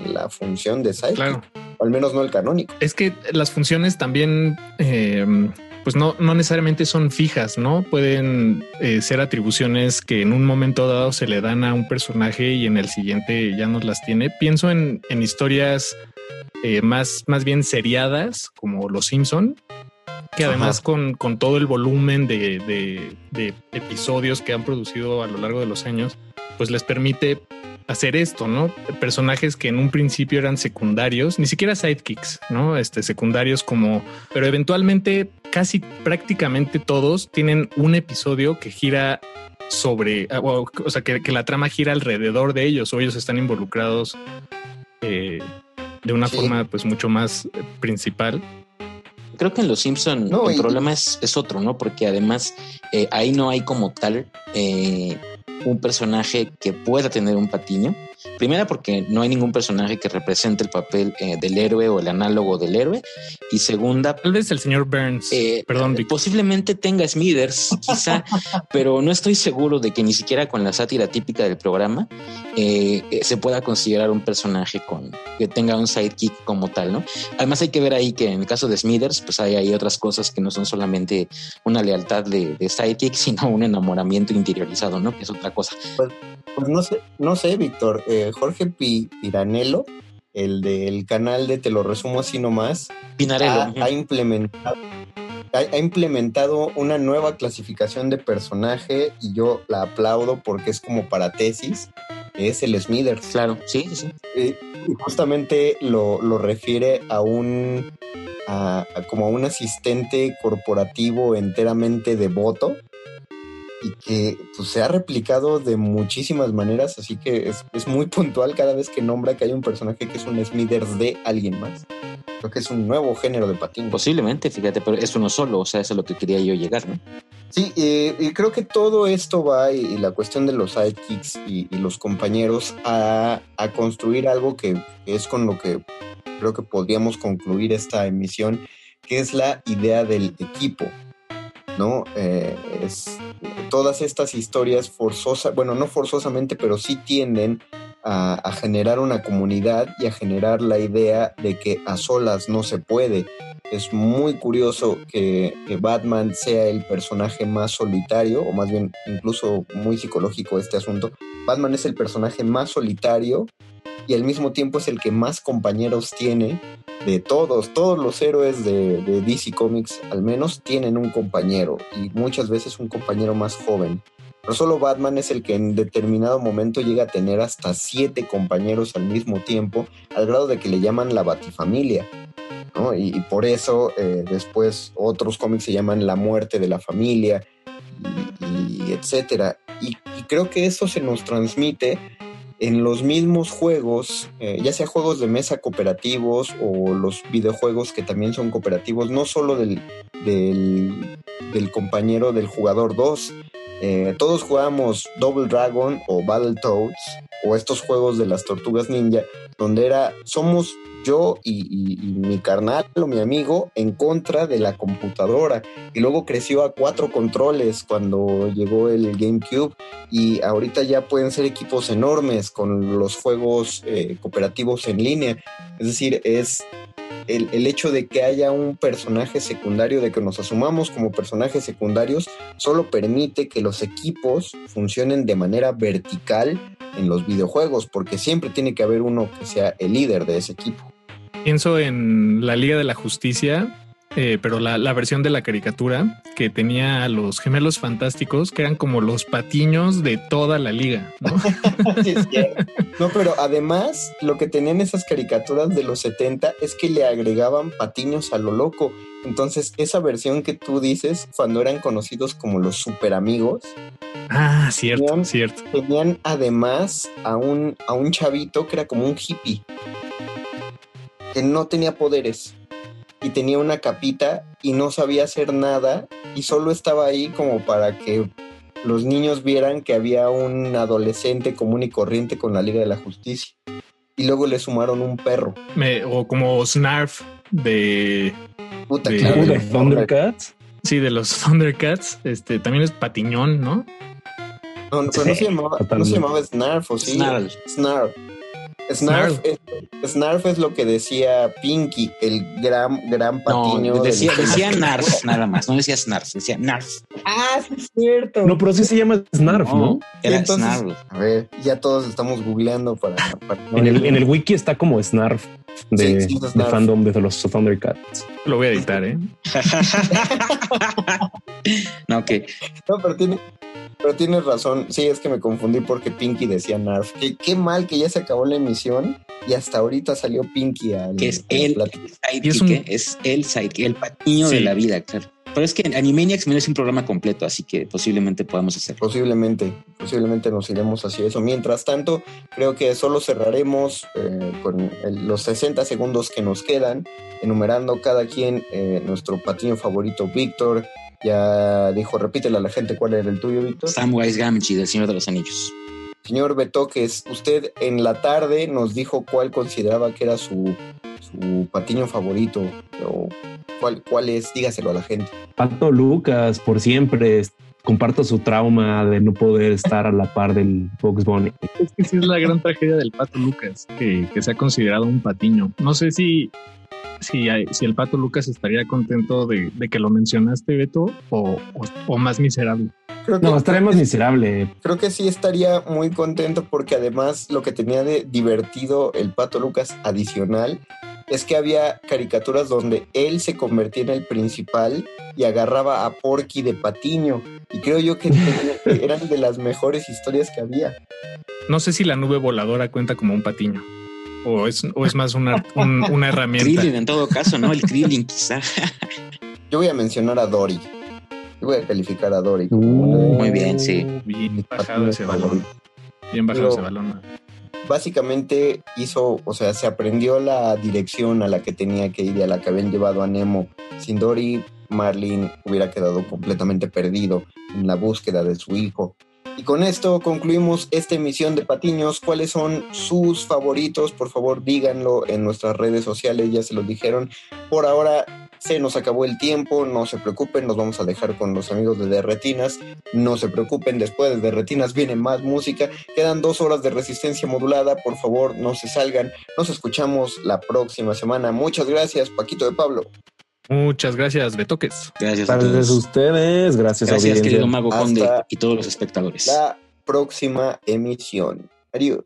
la función de Psyche. al menos no el canónico. Es que las funciones también, eh, pues no, no necesariamente son fijas, ¿no? Pueden eh, ser atribuciones que en un momento dado se le dan a un personaje y en el siguiente ya no las tiene. Pienso en, en historias eh, más, más bien seriadas, como Los Simpson, que además con, con, todo el volumen de, de, de, episodios que han producido a lo largo de los años, pues les permite hacer esto, ¿no? Personajes que en un principio eran secundarios, ni siquiera sidekicks, ¿no? Este, secundarios como, pero eventualmente casi prácticamente todos tienen un episodio que gira sobre, o, o sea, que, que, la trama gira alrededor de ellos o ellos están involucrados eh, de una sí. forma pues mucho más eh, principal. Creo que en Los Simpson no, el y... problema es, es, otro, ¿no? Porque además eh, ahí no hay como tal eh, un personaje que pueda tener un patiño. Primera porque no hay ningún personaje que represente el papel eh, del héroe o el análogo del héroe. Y segunda... Tal vez el señor Burns. Eh, Perdón. Vic. Posiblemente tenga Smithers, [LAUGHS] quizá, pero no estoy seguro de que ni siquiera con la sátira típica del programa eh, se pueda considerar un personaje con que tenga un sidekick como tal, ¿no? Además hay que ver ahí que en el caso de Smithers, pues hay, hay otras cosas que no son solamente una lealtad de, de sidekick, [LAUGHS] sino un enamoramiento interiorizado, ¿no? Que es otra cosa. Pues, pues no sé, no sé, Víctor. Eh, Jorge Pi Piranello, el del canal de Te lo resumo así nomás, Pinarello. Ha, ha, implementado, ha, ha, implementado una nueva clasificación de personaje y yo la aplaudo porque es como para tesis. Es el Smithers. Claro, sí, sí. Y justamente lo, lo refiere a un a, a como a un asistente corporativo enteramente devoto y que pues, se ha replicado de muchísimas maneras, así que es, es, muy puntual cada vez que nombra que hay un personaje que es un Smithers de alguien más. Creo que es un nuevo género de patín. Posiblemente, fíjate, pero eso no solo, o sea, eso es lo que quería yo llegar, ¿no? Sí, eh, y creo que todo esto va, y, y la cuestión de los sidekicks y, y los compañeros, a, a, construir algo que es con lo que creo que podríamos concluir esta emisión, que es la idea del equipo. ¿No? Eh, es, todas estas historias forzosas, bueno, no forzosamente, pero sí tienden a, a, generar una comunidad y a generar la idea de que a solas no se puede. Es muy curioso que, que Batman sea el personaje más solitario, o más bien incluso muy psicológico este asunto. Batman es el personaje más solitario y al mismo tiempo es el que más compañeros tiene de todos, todos los héroes de, de, DC Comics al menos tienen un compañero y muchas veces un compañero más joven. Pero solo Batman es el que en determinado momento llega a tener hasta siete compañeros al mismo tiempo, al grado de que le llaman la Batifamilia. ¿no? Y, por eso eh, después otros cómics se llaman La muerte de la familia. Y, y creo que eso se nos transmite en los mismos juegos, eh, ya sea juegos de mesa cooperativos o los videojuegos que también son cooperativos, no solo del, del, del compañero del jugador 2. Eh, todos jugamos Double Dragon o Battletoads o estos juegos de las tortugas ninja, donde era somos yo y, mi carnal o mi amigo en contra de la computadora. Y luego creció a cuatro controles cuando llegó el GameCube y ahorita ya pueden ser equipos enormes con los juegos eh, cooperativos en línea. Es decir, es el, hecho de que haya un personaje secundario, de que nos asumamos como personajes secundarios, solo permite que los equipos funcionen de manera vertical en los videojuegos, porque siempre tiene que haber uno que sea el líder de ese equipo. Pienso en la Liga de la Justicia, eh, pero la, la, versión de la caricatura que tenía a los gemelos fantásticos, que eran como los patiños de toda la liga. ¿no? [LAUGHS] sí, no, pero además lo que tenían esas caricaturas de los 70 es que le agregaban patiños a lo loco. Entonces, esa versión que tú dices, cuando eran conocidos como los super amigos. Ah, cierto, tenían, cierto. Tenían además a un, a un chavito que era como un hippie que no tenía poderes y tenía una capita y no sabía hacer nada y solo estaba ahí como para que los niños vieran que había un adolescente común y corriente con la Liga de la Justicia. Y luego le sumaron un perro. Me, o como Snarf de... Puta, de, claro, de Thundercats. Sí, de los Thundercats. Este, también es patiñón, ¿no? No, no pero sí, no, se llamaba, no se llamaba Snarf, ¿o sí? Snarl. Snarl. Snarf, es, Snarf es lo que decía Pinky, el gran, gran patiño. No, decía, del- decía Narf nada más, no decía Snarf, decía Narf. Ah, sí es cierto. No, pero sí se llama Snarf, ¿no? Era entonces- Snarf. A ver, ya todos estamos googleando para... para- En el, en el [LAUGHS] wiki está como Snarf de, Sí, sí, es de Snarf. fandom de los Thundercats. Lo voy a editar, ¿eh? [LAUGHS] No, que No, pero tiene... Pero tienes razón, sí, es que me confundí porque Pinky decía Narf. Qué, qué mal que ya se acabó la emisión y hasta ahorita salió Pinky al... que es el plato. sidekick, es un- ¿eh? es el sidekick, el patiño Sí. de la vida, claro. Pero es que Animaniacs es un programa completo, así que posiblemente podamos hacerlo. Posiblemente, posiblemente nos iremos hacia eso. Mientras tanto, creo que solo cerraremos eh, con el- los 60 segundos que nos quedan, enumerando cada quien eh, nuestro patiño favorito. Víctor ya dijo, repítele a la gente cuál era el tuyo, Víctor. Samwise Gamgee del Señor de los Anillos. Señor Betoques, usted en la tarde nos dijo cuál consideraba que era su, su patiño favorito, o cuál, cuál es, dígaselo a la gente. Pato Lucas, por siempre, comparto su trauma de no poder estar a la par del Fox Bunny. Es que sí es la gran tragedia del Pato Lucas, que, que se ha considerado un patiño. No sé si, si, hay- si el Pato Lucas estaría contento de, de que lo mencionaste, Beto, o, o- o más miserable. Creo que, No, estaría más miserable. creo que sí estaría muy contento porque además lo que tenía de divertido el Pato Lucas adicional es que había caricaturas donde él se convertía en el principal y agarraba a Porky de patiño. Y creo yo que [LAUGHS] eran de las mejores historias que había. No sé si la nube voladora cuenta como un patiño, o es, o es más una, un- una herramienta. Krillin en todo caso, ¿no? El Krillin quizá. Yo voy a mencionar a Dory. Yo voy a calificar a Dory como Uh, Muy bien, sí. Bien bajado ese balón. Bien bajado Pero- ese balón. Básicamente hizo, o sea, se aprendió la dirección a la que tenía que ir y a la que habían llevado a Nemo. Sin Dory, Marlin hubiera quedado completamente perdido en la búsqueda de su hijo. Y con esto concluimos esta emisión de Patiños. ¿Cuáles son sus favoritos? Por favor, díganlo en nuestras redes sociales, ya se los dijeron. Por ahora se nos acabó el tiempo, no se preocupen, nos vamos a dejar con los amigos de Derretinas. No se preocupen, después de Derretinas viene más música. Quedan dos horas de resistencia modulada, por favor, no se salgan. Nos escuchamos la próxima semana. Muchas gracias, Paquito de Pablo. Muchas gracias, Betoques. Gracias a Gracias a todos. ustedes, gracias, Gracias, audiencia. querido Mago Hasta Conde y todos los espectadores. La próxima emisión. Adiós.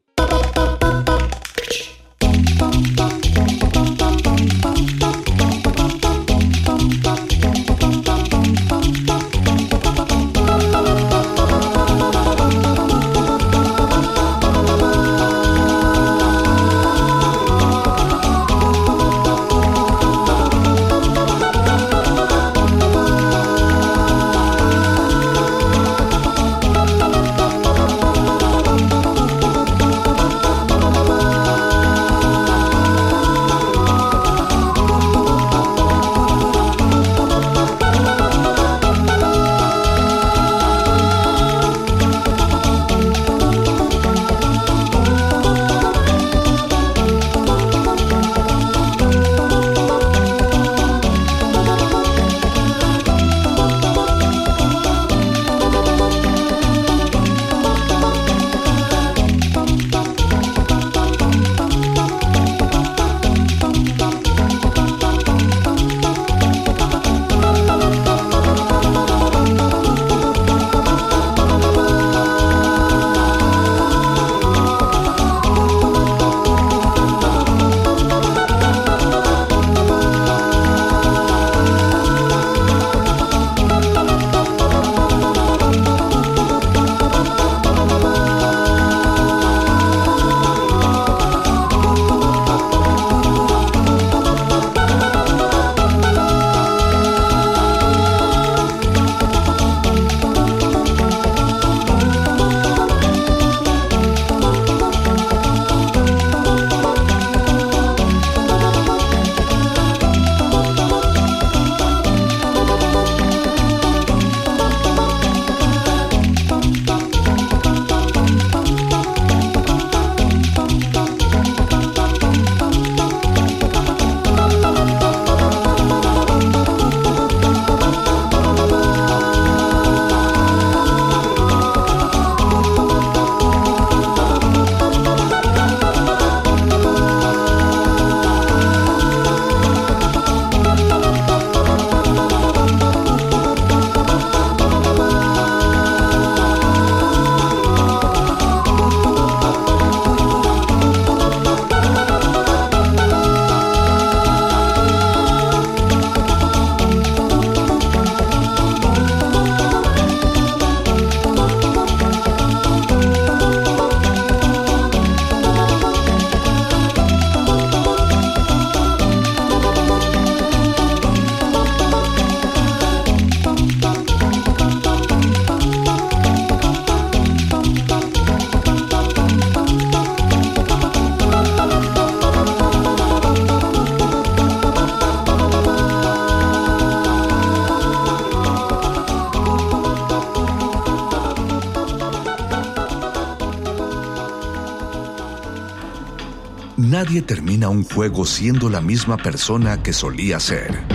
Un juego siendo la misma persona que solía ser.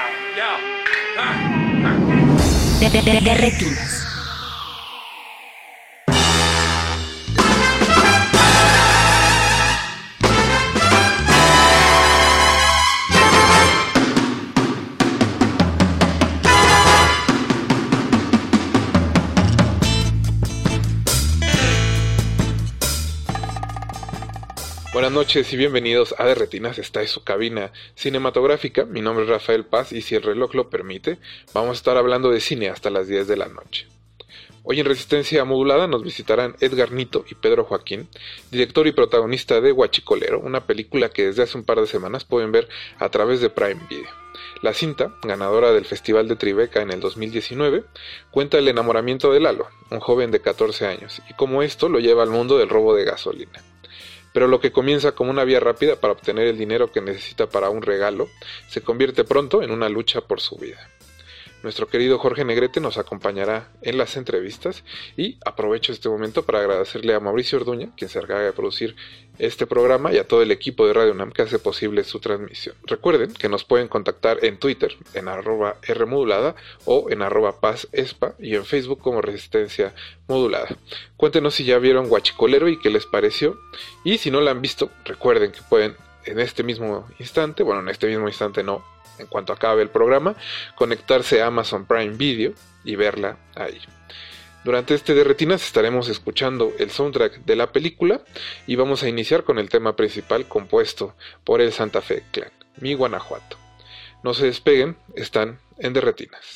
de, de, de retinas. Buenas noches y bienvenidos a De Retinas, esta es su cabina cinematográfica. Mi nombre es Rafael Paz y si el reloj lo permite, vamos a estar hablando de cine hasta las 10 de la noche. Hoy en Resistencia Modulada nos visitarán Edgar Nito y Pedro Joaquín, director y protagonista de Huachicolero, una película que desde hace un par de semanas pueden ver a través de Prime Video. La cinta, ganadora del Festival de Tribeca en el 2019, cuenta el enamoramiento de Lalo, un joven de 14 años, y cómo esto lo lleva al mundo del robo de gasolina pero lo que comienza como una vía rápida para obtener el dinero que necesita para un regalo, se convierte pronto en una lucha por su vida. Nuestro querido Jorge Negrete nos acompañará en las entrevistas y aprovecho este momento para agradecerle a Mauricio Orduña, quien se encarga de producir este programa y a todo el equipo de Radio UNAM que hace posible su transmisión. Recuerden que nos pueden contactar en Twitter en arroba Rmodulada o en arroba Paz Espa y en Facebook como Resistencia Modulada. Cuéntenos si ya vieron Guachicolero y qué les pareció y si no la han visto, recuerden que pueden en este mismo instante, bueno, en este mismo instante no, en cuanto acabe el programa, conectarse a Amazon Prime Video y verla ahí. Durante este de retinas estaremos escuchando el soundtrack de la película y vamos a iniciar con el tema principal compuesto por el Santa Fe Clan, Mi Guanajuato. No se despeguen, están en De Retinas.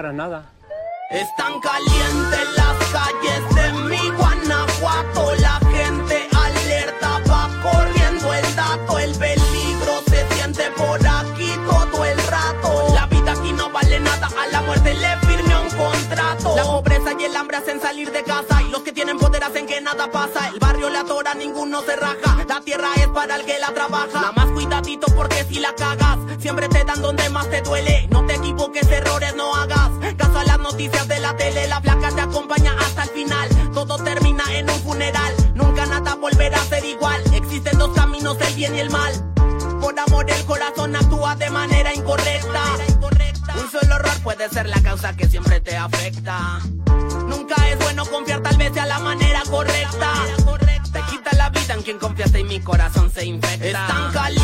Para nada. Están calientes las calles de mi Guanajuato. La gente alerta va corriendo el dato. El peligro se siente por aquí todo el rato. La vida aquí no vale nada. A la muerte le firme un contrato. La pobreza y el hambre hacen salir de casa. Y los que tienen poder hacen que nada pasa. El barrio le atora, ninguno se raja. La tierra es para el que la trabaja. Nada más cuidadito porque si la cagas, siempre te dan donde más te duele. No te y el mal. Por amor el corazón actúa de manera incorrecta. Un solo error puede ser la causa que siempre te afecta. Nunca es bueno confiar, tal vez sea la manera correcta. Te quita la vida en quien confiaste y mi corazón se infecta. Están calientes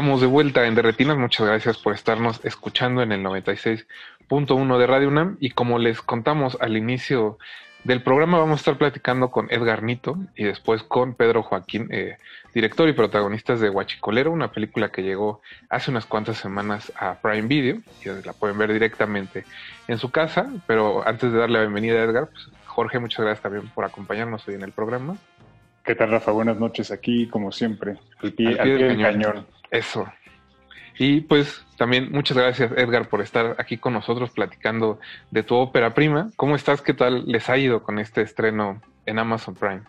estamos de vuelta en Derretinas. Muchas gracias por estarnos escuchando en el 96.1 de Radio UNAM. Y como les contamos al inicio del programa vamos a estar platicando con Edgar Nito y después con Pedro Joaquín, eh, director y protagonistas de Huachicolero, una película que llegó hace unas cuantas semanas a Prime Video y la pueden ver directamente en su casa. Pero antes de darle la bienvenida a Edgar, pues, Jorge, muchas gracias también por acompañarnos hoy en el programa. ¿Qué tal, Rafa? Buenas noches aquí, como siempre, al pie, del cañón. Eso. Y pues también muchas gracias, Edgar, por estar aquí con nosotros platicando de tu ópera prima. ¿Cómo estás? ¿Qué tal les ha ido con este estreno en Amazon Prime?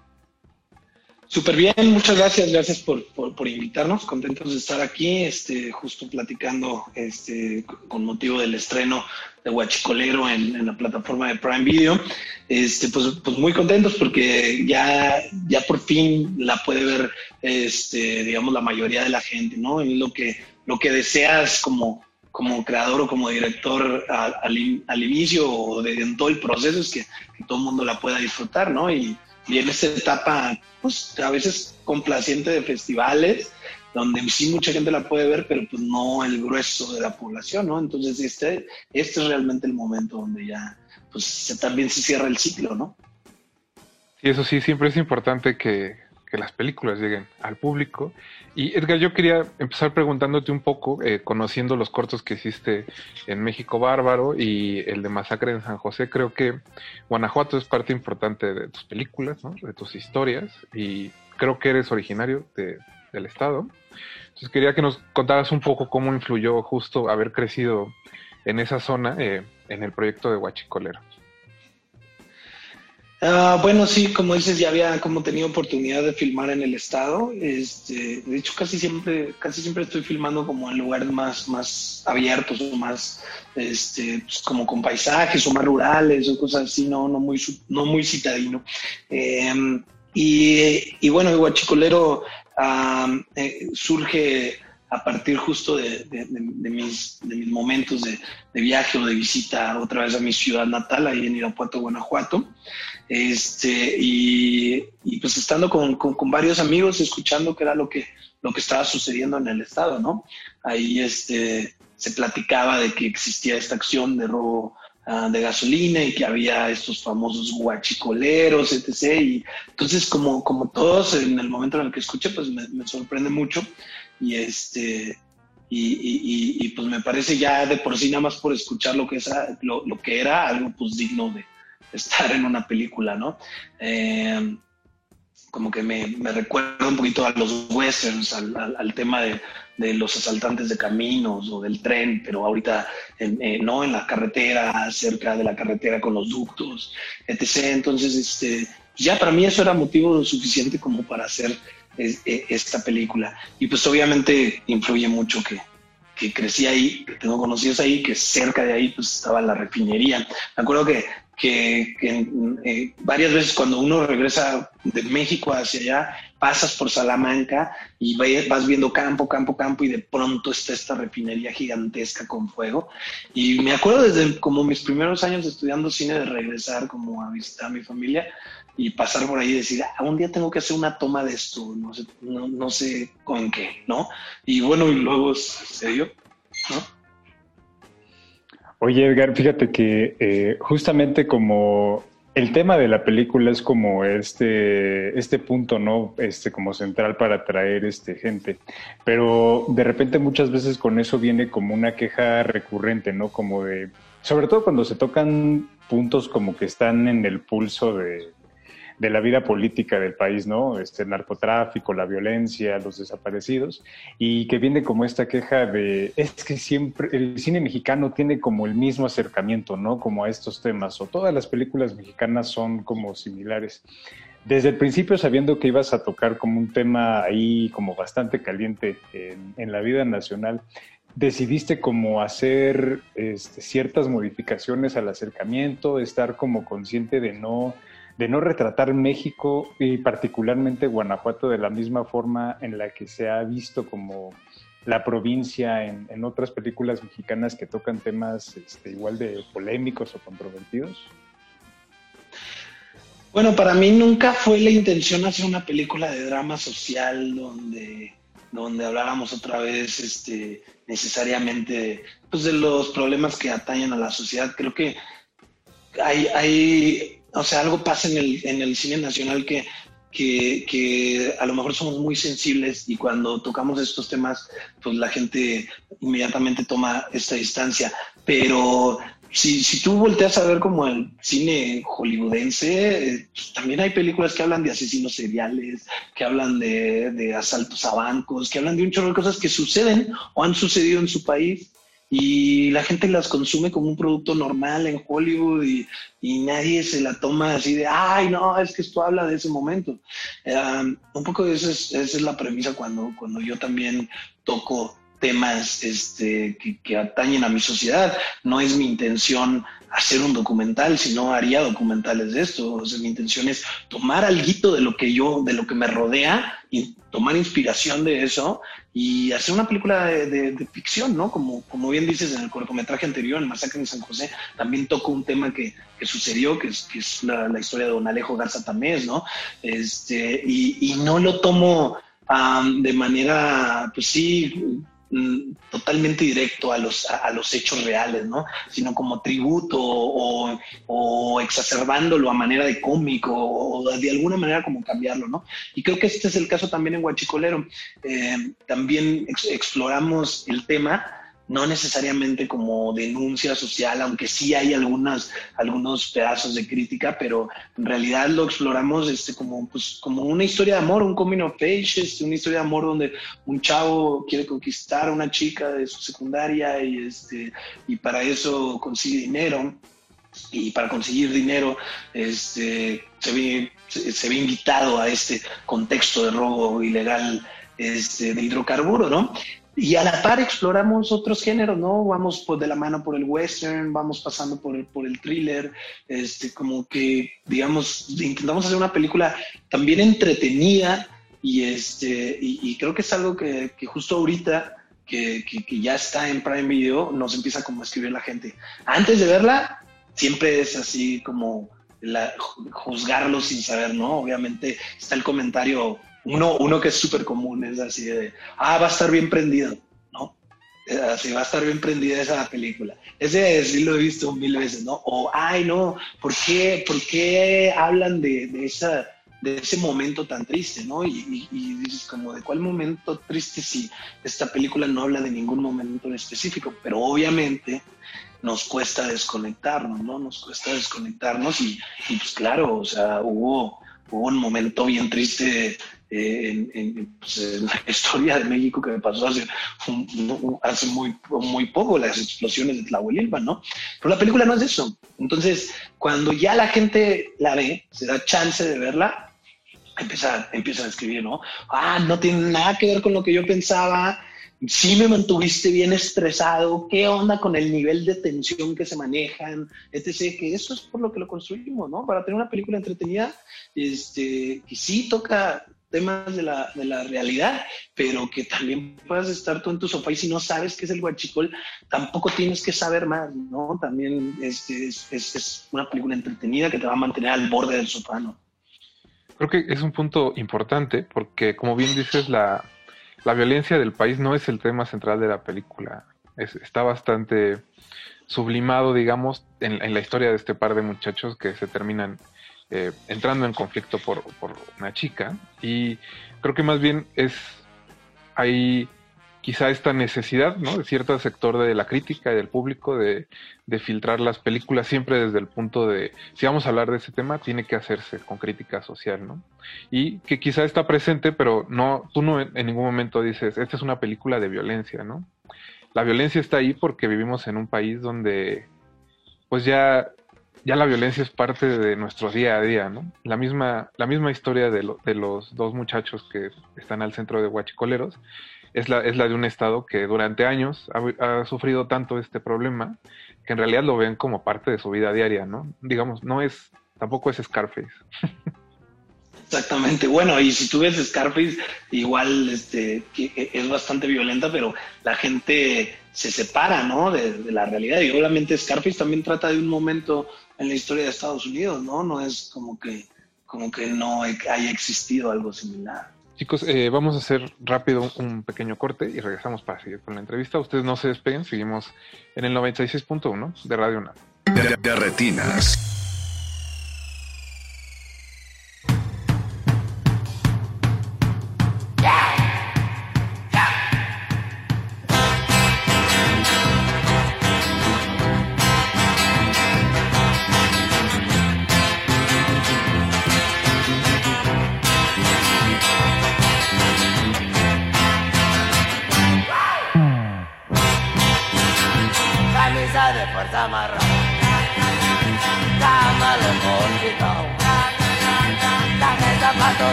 Súper bien, muchas gracias, gracias por, por, invitarnos, contentos de estar aquí, este, justo platicando este, con motivo del estreno de Huachicolero en, en la plataforma de Prime Video. Este, pues, pues muy contentos porque ya, ya por fin la puede ver, este, digamos, la mayoría de la gente, ¿no? Y lo que, lo que deseas como, como creador o como director al, al, inicio o de, en todo el proceso es que, que todo el mundo la pueda disfrutar, ¿no? Y, y en esta etapa, pues a veces complaciente de festivales, donde sí mucha gente la puede ver, pero pues no el grueso de la población, ¿no? Entonces este, este es realmente el momento donde ya, pues también se cierra el ciclo, ¿no? Sí, eso sí, siempre es importante que, que las películas lleguen al público. Y Edgar, yo quería empezar preguntándote un poco, eh, conociendo los cortos que hiciste en México Bárbaro y el de Masacre en San José, creo que Guanajuato es parte importante de tus películas, ¿no? de tus historias, y creo que eres originario de, del estado. Entonces quería que nos contaras un poco cómo influyó justo haber crecido en esa zona eh, en el proyecto de Huachicolero. Ah, bueno, sí, como dices, ya había como tenido oportunidad de filmar en el estado. Este, de hecho, casi siempre, casi siempre estoy filmando como en lugares más, más abiertos o más, este, pues, como con paisajes o más rurales o cosas así, no, no muy, no muy citadino. Em, y, y, bueno, guachicolero eh, surge a partir justo de, mis, de mis momentos de, viaje o de visita otra vez a mi ciudad natal, ahí en Irapuato, Guanajuato. Este, y, pues estando con, varios amigos, escuchando qué era lo que, lo que estaba sucediendo en el estado, ¿no? Ahí este, se platicaba de que existía esta acción de robo ah, de gasolina y que había estos famosos guachicoleros, etc. Y entonces, como, como todos, en el momento en el que escuché, pues me, me sorprende mucho y este y, pues me parece ya de por sí nada más por escuchar lo que, es, lo, que era algo pues digno de estar en una película, ¿no? Eh, como que me, recuerda un poquito a los westerns, al, tema de, los asaltantes de caminos o del tren, pero ahorita eh, no en la carretera, cerca de la carretera con los ductos, etc. Entonces, este, ya para mí eso era motivo suficiente como para hacer e, esta película. Y pues obviamente influye mucho que, que crecí ahí, que tengo conocidos ahí, que cerca de ahí pues estaba la refinería. Me acuerdo que, que, eh, varias veces cuando uno regresa de México hacia allá, pasas por Salamanca y vas viendo campo, campo, campo y de pronto está esta refinería gigantesca con fuego. Y me acuerdo desde como mis primeros años estudiando cine de regresar como a visitar a mi familia y pasar por ahí y decir, ah, un día tengo que hacer una toma de esto, no sé, no, sé con qué, ¿no? Y bueno, y luego se dio, ¿no? Oye, Edgar, fíjate que eh, justamente como el tema de la película es como este, este punto, ¿no? Este, como central para atraer este, gente. Pero de repente muchas veces con eso viene como una queja recurrente, ¿no? Como de, sobre todo cuando se tocan puntos como que están en el pulso de, de la vida política del país, ¿no? Este, el narcotráfico, la violencia, los desaparecidos, y que viene como esta queja de, es que siempre el cine mexicano tiene como el mismo acercamiento, ¿no? Como a estos temas, o todas las películas mexicanas son como similares. Desde el principio, sabiendo que ibas a tocar como un tema ahí como bastante caliente en, la vida nacional, decidiste como hacer este, ciertas modificaciones al acercamiento, estar como consciente de no de no retratar México y particularmente Guanajuato de la misma forma en la que se ha visto como la provincia en, otras películas mexicanas que tocan temas este, igual de polémicos o controvertidos? Bueno, para mí nunca fue la intención hacer una película de drama social donde, donde habláramos otra vez este, necesariamente pues, de los problemas que atañen a la sociedad. Creo que hay, hay o sea, algo pasa en el, en el cine nacional que, que, que, a lo mejor somos muy sensibles y cuando tocamos estos temas, pues la gente inmediatamente toma esta distancia. Pero si, si tú volteas a ver como el cine hollywoodense, eh, pues, también hay películas que hablan de asesinos seriales, que hablan de, de asaltos a bancos, que hablan de un chorro de cosas que suceden o han sucedido en su país y la gente las consume como un producto normal en Hollywood y, y nadie se la toma así de, ay, no, es que esto habla de ese momento. Um, un poco esa es, esa es la premisa cuando, cuando yo también toco temas este, que, que, atañen a mi sociedad. No es mi intención hacer un documental, sino haría documentales de esto. O sea, mi intención es tomar algo de lo que yo, de lo que me rodea tomar inspiración de eso y hacer una película de, ficción, ¿no? Como, como bien dices en el cortometraje anterior, en Masacre en San José, también toco un tema que, sucedió, que es, que es la, historia de Don Alejo Garza Tamés, ¿no? Este, y, no lo tomo de manera, pues sí, totalmente directo a los, a, los hechos reales, ¿no? Sino como tributo o, o, exacerbándolo a manera de cómico o de alguna manera como cambiarlo, ¿no? Y creo que este es el caso también en Guachicolero. Eh, también ex exploramos el tema no necesariamente como denuncia social, aunque sí hay algunas, algunos pedazos de crítica, pero en realidad lo exploramos este, como, pues, como una historia de amor, un coming of age, este, una historia de amor donde un chavo quiere conquistar a una chica de su secundaria y, este, y para eso consigue dinero. Y para conseguir dinero este, se, ve, se, ve invitado a este contexto de robo ilegal este, de hidrocarburo, ¿no? Y a la par exploramos otros géneros, ¿no? Vamos pues, de la mano por el western, vamos pasando por el, por el thriller, este, como que, digamos, intentamos hacer una película también entretenida y, este, y, y creo que es algo que, que justo ahorita, que, que, que, ya está en Prime Video, nos empieza como a escribir la gente. Antes de verla, siempre es así como la, juzgarlo sin saber, ¿no? Obviamente está el comentario uno, uno que es súper común es así de, ah, va a estar bien prendido, ¿no? Así va a estar bien prendida esa película. Ese sí lo he visto mil veces, ¿no? O, ay, no, ¿por qué, por qué hablan de, de, esa, de ese momento tan triste, ¿no? Y, y, dices como, ¿de cuál momento triste si esta película no habla de ningún momento en específico? Pero obviamente nos cuesta desconectarnos, ¿no? Nos cuesta desconectarnos y, y pues claro, o sea, hubo, hubo un momento bien triste en, en, pues, en, la [LAUGHS] historia de México que pasó hace, hace muy, muy poco, las explosiones de Tlahuelilpa, ¿no? Pero la película no es eso. Entonces, cuando ya la gente la ve, se da chance de verla, empieza, empieza a escribir, ¿no? Ah, no tiene nada que ver con lo que yo pensaba, sí me mantuviste bien estresado, qué onda con el nivel de tensión que se manejan, etc., que eso es por lo que lo construimos, ¿no? Para tener una película entretenida, este, que sí toca temas de la, de la realidad, pero que también puedas estar tú en tu sofá y si no sabes qué es el guachicol, tampoco tienes que saber más, ¿no? También es, es, es una película entretenida que te va a mantener al borde del sofá, ¿no? Creo que es un punto importante porque, como bien dices, la, la violencia del país no es el tema central de la película. Es, está bastante sublimado, digamos, en, en, la historia de este par de muchachos que se terminan eh, entrando en conflicto por, por, una chica. Y creo que más bien es hay quizá esta necesidad ¿no? de cierto sector de la crítica y del público de, de, filtrar las películas siempre desde el punto de, si vamos a hablar de ese tema, tiene que hacerse con crítica social, ¿no? Y que quizá está presente, pero no, tú no en ningún momento dices, esta es una película de violencia, ¿no? La violencia está ahí porque vivimos en un país donde pues ya ya la violencia es parte de nuestro día a día, ¿no? La misma, la misma historia de, lo, de los dos muchachos que están al centro de Huachicoleros es la, es la de un estado que durante años ha, sufrido tanto este problema que en realidad lo ven como parte de su vida diaria, ¿no? Digamos, no es, tampoco es Scarface. Exactamente. Bueno, y si tú ves Scarface, igual este, es bastante violenta, pero la gente se separa, ¿no? De, de, la realidad. Y obviamente Scarface también trata de un momento en la historia de Estados Unidos, ¿no? No es como que, como que no haya existido algo similar. Chicos, eh, vamos a hacer rápido un pequeño corte y regresamos para seguir con la entrevista. Ustedes no se despeguen, seguimos en el 96.1 de Radio UNAM. De, de retinas.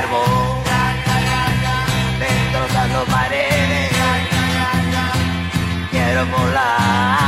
Carbón, destrozando paredes quiero volar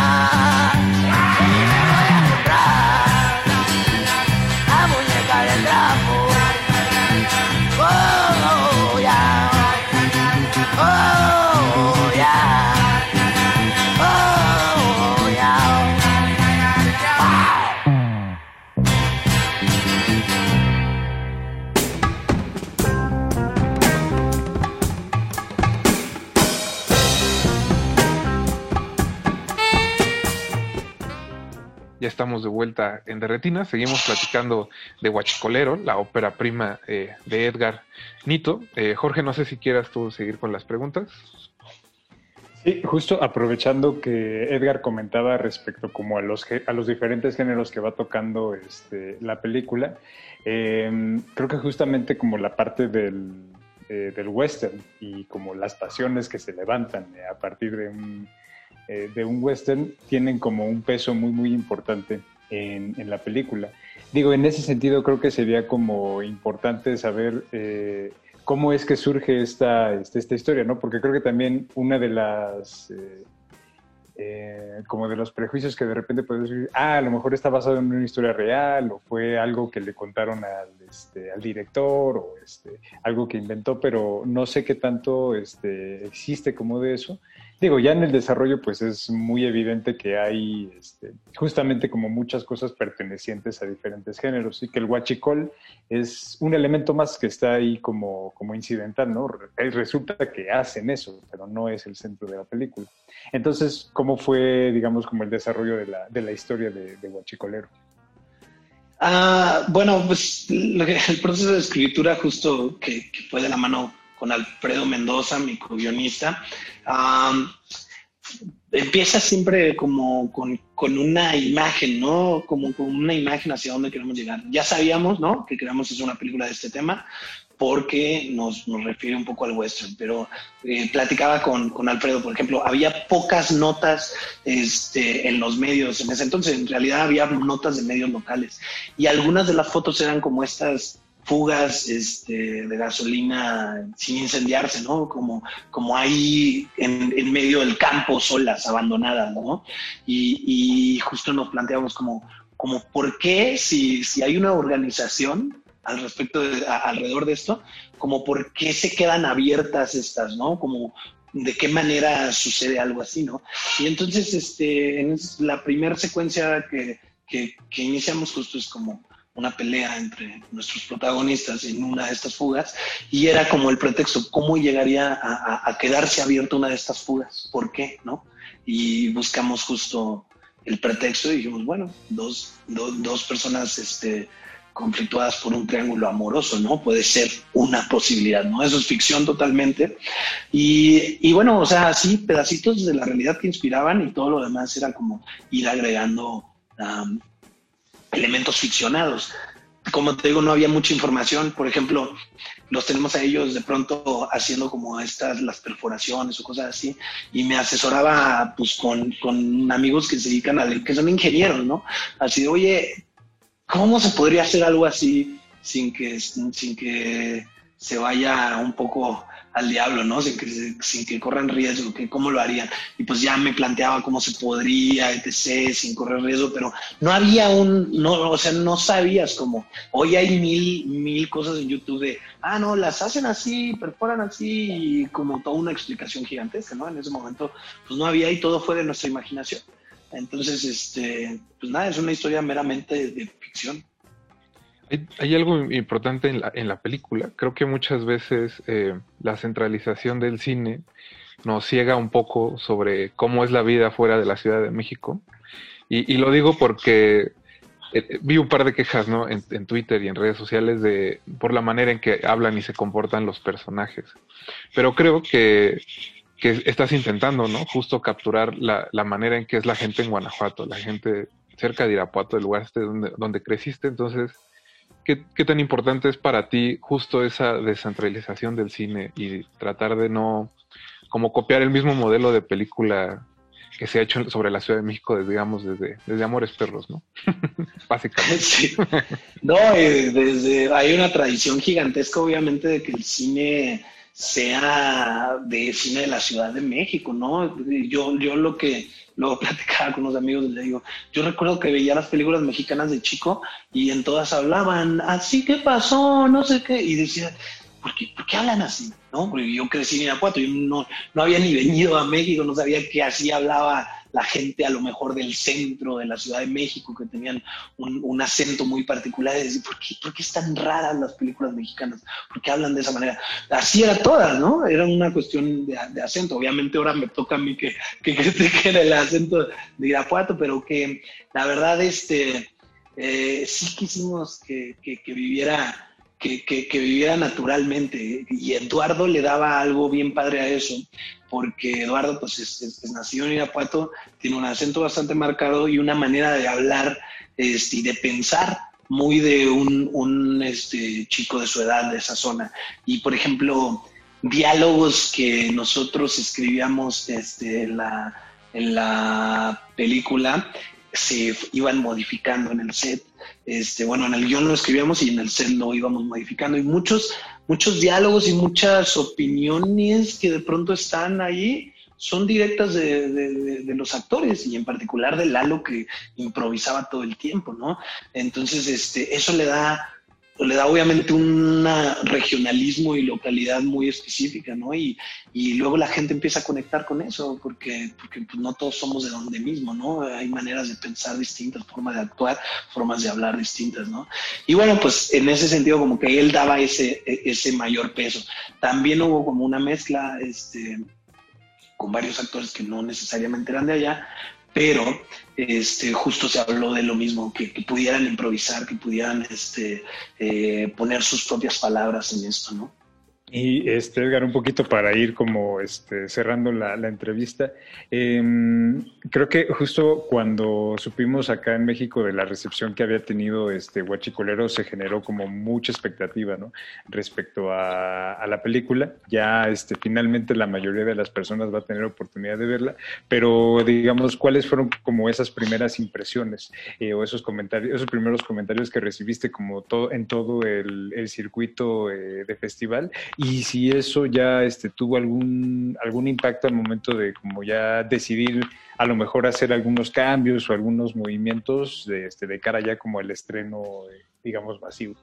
de vuelta en Derretina. Seguimos platicando de Huachicolero, la ópera prima eh, de Edgar Nito. Eh, Jorge, no sé si quieras tú seguir con las preguntas. Sí, justo aprovechando que Edgar comentaba respecto como a los, a los diferentes géneros que va tocando este, la película, eh, creo que justamente como la parte del, eh, del western y como las pasiones que se levantan a partir de un, eh, de un western tienen como un peso muy, muy importante en, en la película. Digo, en ese sentido creo que sería como importante saber eh, cómo es que surge esta, este- esta historia, ¿no? Porque creo que también una de las... eh, como de los prejuicios que de repente puedes decir, ah, a lo mejor está basado en una historia real o fue algo que le contaron al, este, al director o este, algo que inventó, pero no sé qué tanto este, existe como de eso. Digo, ya en el desarrollo pues es muy evidente que hay este, justamente como muchas cosas pertenecientes a diferentes géneros y que el huachicol es un elemento más que está ahí como, como incidental, ¿no? Re- Resulta que hacen eso, pero no es el centro de la película. Entonces, ¿cómo fue, digamos, como el desarrollo de la, de la historia de, de Huachicolero? Ah, bueno, pues el proceso de escritura justo que fue de la mano con Alfredo Mendoza, mi co-guionista, empieza siempre como con, con una imagen, ¿no? Como con una imagen hacia dónde queremos llegar. Ya sabíamos, ¿no? Que queríamos hacer una película de este tema porque nos, nos refiere un poco al western, pero eh, platicaba con, con Alfredo, por ejemplo, había pocas notas este, en los medios en ese entonces, en realidad había notas de medios locales y algunas de las fotos eran como estas fugas este, de gasolina sin incendiarse, ¿no? Como, como ahí en, en medio del campo, solas, abandonadas, ¿no? Y, y justo nos planteamos como, como ¿por qué si, si hay una organización al respecto de, a- alrededor de esto, como por qué se quedan abiertas estas, ¿no? Como de qué manera sucede algo así, ¿no? Y entonces, este, en la primera secuencia que, que, que iniciamos justo es como una pelea entre nuestros protagonistas en una de estas fugas y era como el pretexto, ¿cómo llegaría a, quedarse abierta una de estas fugas? ¿Por qué? ¿No? Y buscamos justo el pretexto y dijimos, bueno, dos, dos, dos personas este, conflictuadas por un triángulo amoroso, ¿no? Puede ser una posibilidad, ¿no? Eso es ficción totalmente. Y, y, bueno, o sea, sí, pedacitos de la realidad que inspiraban y todo lo demás era como ir agregando um, elementos ficcionados. Como te digo, no había mucha información. Por ejemplo, los tenemos a ellos de pronto haciendo como estas, las perforaciones o cosas así, y me asesoraba pues con, con amigos que se dedican a, que son ingenieros, ¿no? Así de, oye, ¿cómo se podría hacer algo así sin que, sin que se vaya un poco al diablo, ¿no? Sin que, sin que corran riesgo, que cómo lo harían. Y pues ya me planteaba cómo se podría, etc., sin correr riesgo, pero no había un, no, o sea, no sabías cómo. Hoy hay mil, mil cosas en YouTube de, ah, no, las hacen así, perforan así, y como toda una explicación gigantesca, ¿no? En ese momento, pues no había y todo fue de nuestra imaginación. Entonces, este, pues nada, es una historia meramente de ficción. Hay, algo importante en la, en la, película. Creo que muchas veces eh, la centralización del cine nos ciega un poco sobre cómo es la vida fuera de la Ciudad de México. Y, lo digo porque eh, vi un par de quejas ¿no? En, en, Twitter y en redes sociales de por la manera en que hablan y se comportan los personajes. Pero creo que, que estás intentando, ¿no? Justo capturar la, la manera en que es la gente en Guanajuato, la gente cerca de Irapuato, el lugar este donde, donde creciste. Entonces, ¿Qué, ¿qué, tan importante es para ti justo esa descentralización del cine y tratar de no como copiar el mismo modelo de película que se ha hecho sobre la Ciudad de México desde, digamos, desde, desde Amores Perros, ¿no? [LAUGHS] Básicamente. Sí. No, desde, hay una tradición gigantesca, obviamente, de que el cine sea de cine de la Ciudad de México, ¿no? Yo, yo lo que luego [LAUGHS] platicaba con unos amigos, le digo, yo recuerdo que veía las películas mexicanas de chico y en todas hablaban, así que pasó, no sé qué, y decía, ¿por qué, ¿por qué hablan así? ¿No? Porque yo crecí en Irapuato, yo no, no había ni venido a México, no sabía que así hablaba la gente a lo mejor del centro de la Ciudad de México, que tenían un, acento muy particular, y decir, ¿por qué, ¿por qué están raras las películas mexicanas? ¿Por qué hablan de esa manera? Así era todas, ¿no? Era una cuestión de, acento. Obviamente ahora me toca a mí que, que critiquen el acento de Irapuato, pero que la verdad, este, eh, sí quisimos que, que, que viviera... Que, que, viviera naturalmente. Y Eduardo le daba algo bien padre a eso, porque Eduardo pues es, nacido en Irapuato, tiene un acento bastante marcado y una manera de hablar este, y de pensar muy de un, este, chico de su edad, de esa zona. Y por ejemplo, diálogos que nosotros escribíamos este, en la película se iban modificando en el set. Este, bueno, en el guion lo escribíamos y en el set lo íbamos modificando. Y muchos, muchos diálogos y muchas opiniones que de pronto están ahí son directas de, los actores y en particular de Lalo que improvisaba todo el tiempo, ¿no? Entonces, este, eso le da le da obviamente un regionalismo y localidad muy específica, ¿no? Y, y, luego la gente empieza a conectar con eso, porque, porque pues, no todos somos de donde mismo, ¿no? Hay maneras de pensar distintas, formas de actuar, formas de hablar distintas, ¿no? Y bueno, pues en ese sentido como que él daba ese, ese mayor peso. También hubo como una mezcla, este con varios actores que no necesariamente eran de allá, pero este, justo se habló de lo mismo, que, que pudieran improvisar, que pudieran este, eh, poner sus propias palabras en esto, ¿no? Y este, Edgar, un poquito para ir como este, cerrando la, entrevista, eh, creo que justo cuando supimos acá en México de la recepción que había tenido este Huachicolero, se generó como mucha expectativa ¿no? respecto a, la película. Ya este, finalmente la mayoría de las personas va a tener oportunidad de verla, pero digamos, ¿cuáles fueron como esas primeras impresiones eh, o esos comentarios, esos primeros comentarios que recibiste como todo, en todo el, el circuito eh, de festival? Y si eso ya este, tuvo algún, algún impacto al momento de como ya decidir a lo mejor hacer algunos cambios o algunos movimientos de, este, de cara ya como el estreno, eh, digamos, masivo.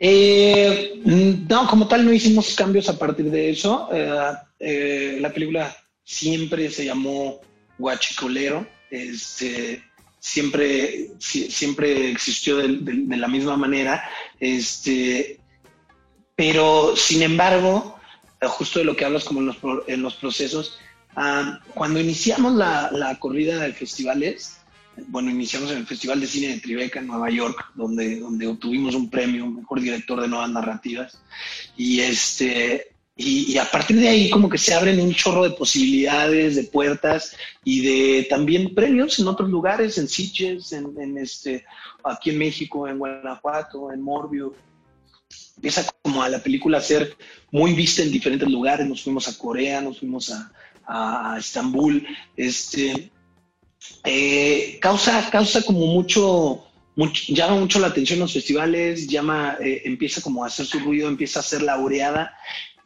Eh, no, como tal no hicimos cambios a partir de eso. Eh, la película siempre se llamó Guachicolero. Este, siempre, si- siempre existió de, de- de la misma manera. Este, pero, sin embargo, eh, justo de lo que hablas como en los, en los procesos, ah, cuando iniciamos la, la corrida de festivales, bueno, iniciamos en el Festival de Cine de Tribeca en Nueva York, donde, donde obtuvimos un premio, mejor director de nuevas narrativas. Y este, y, y a partir de ahí como que se abren un chorro de posibilidades, de puertas y de también premios en otros lugares, en Sitges, en, en este, aquí en México, en Guanajuato, en Morbio. Empieza como a la película a ser muy vista en diferentes lugares. Nos fuimos a Corea, nos fuimos a, a Estambul. Este, eh, causa, causa como mucho, llama mucho la atención los festivales, llama, eh, empieza como a hacer su ruido, empieza a ser laureada